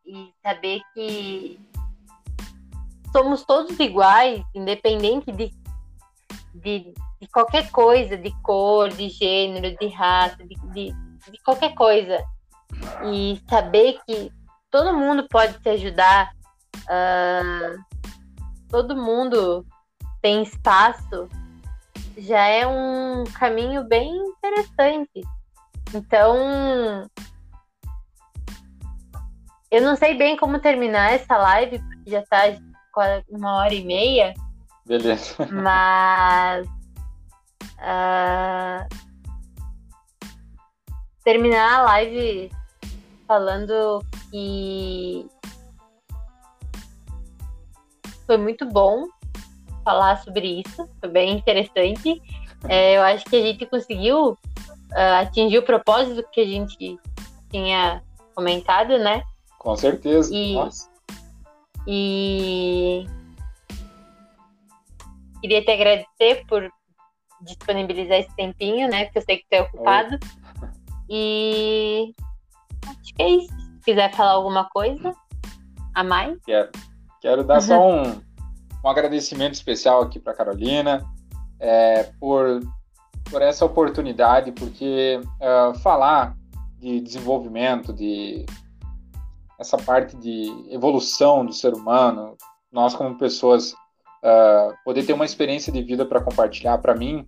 e saber que somos todos iguais, independente de, de, de, qualquer coisa, de cor, de gênero, de raça, de, de, de qualquer coisa. E saber que todo mundo pode se ajudar, uh, todo mundo tem espaço, já é um caminho bem interessante. Então, eu não sei bem como terminar essa live, porque já tá uma hora e meia. Beleza. Mas. Uh, terminar a live falando que foi muito bom falar sobre isso, foi bem interessante. É, eu acho que a gente conseguiu uh, atingir o propósito que a gente tinha comentado, né? Com certeza. E, e queria te agradecer por disponibilizar esse tempinho, né? Porque eu sei que tu é ocupado. Oi. E acho que é isso. Se quiser falar alguma coisa a mais. Quero. Quero dar uhum. só um, um agradecimento especial aqui para Carolina é, por, por essa oportunidade, porque uh, falar de desenvolvimento, de essa parte de evolução do ser humano, nós como pessoas uh, poder ter uma experiência de vida para compartilhar para mim,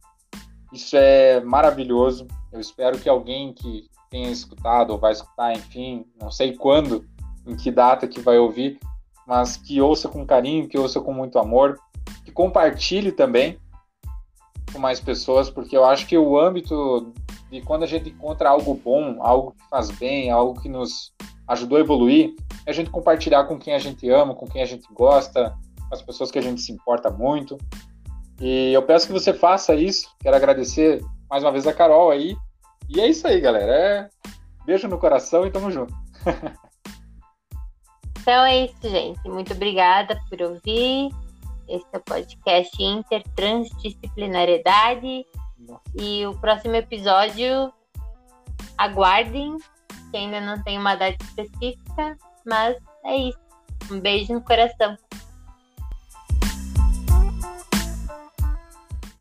isso é maravilhoso. Eu espero que alguém que tenha escutado ou vai escutar, enfim, não sei quando, em que data que vai ouvir, mas que ouça com carinho, que ouça com muito amor, que compartilhe também com mais pessoas, porque eu acho que o âmbito de quando a gente encontra algo bom, algo que faz bem, algo que nos ajudou a evoluir, é a gente compartilhar com quem a gente ama, com quem a gente gosta, com as pessoas que a gente se importa muito. E eu peço que você faça isso. Quero agradecer mais uma vez a Carol aí. E é isso aí, galera. É... Beijo no coração e tamo junto. então é isso, gente. Muito obrigada por ouvir. Esse é o podcast Intertransdisciplinariedade. E o próximo episódio, aguardem, que ainda não tem uma data específica, mas é isso. Um beijo no coração.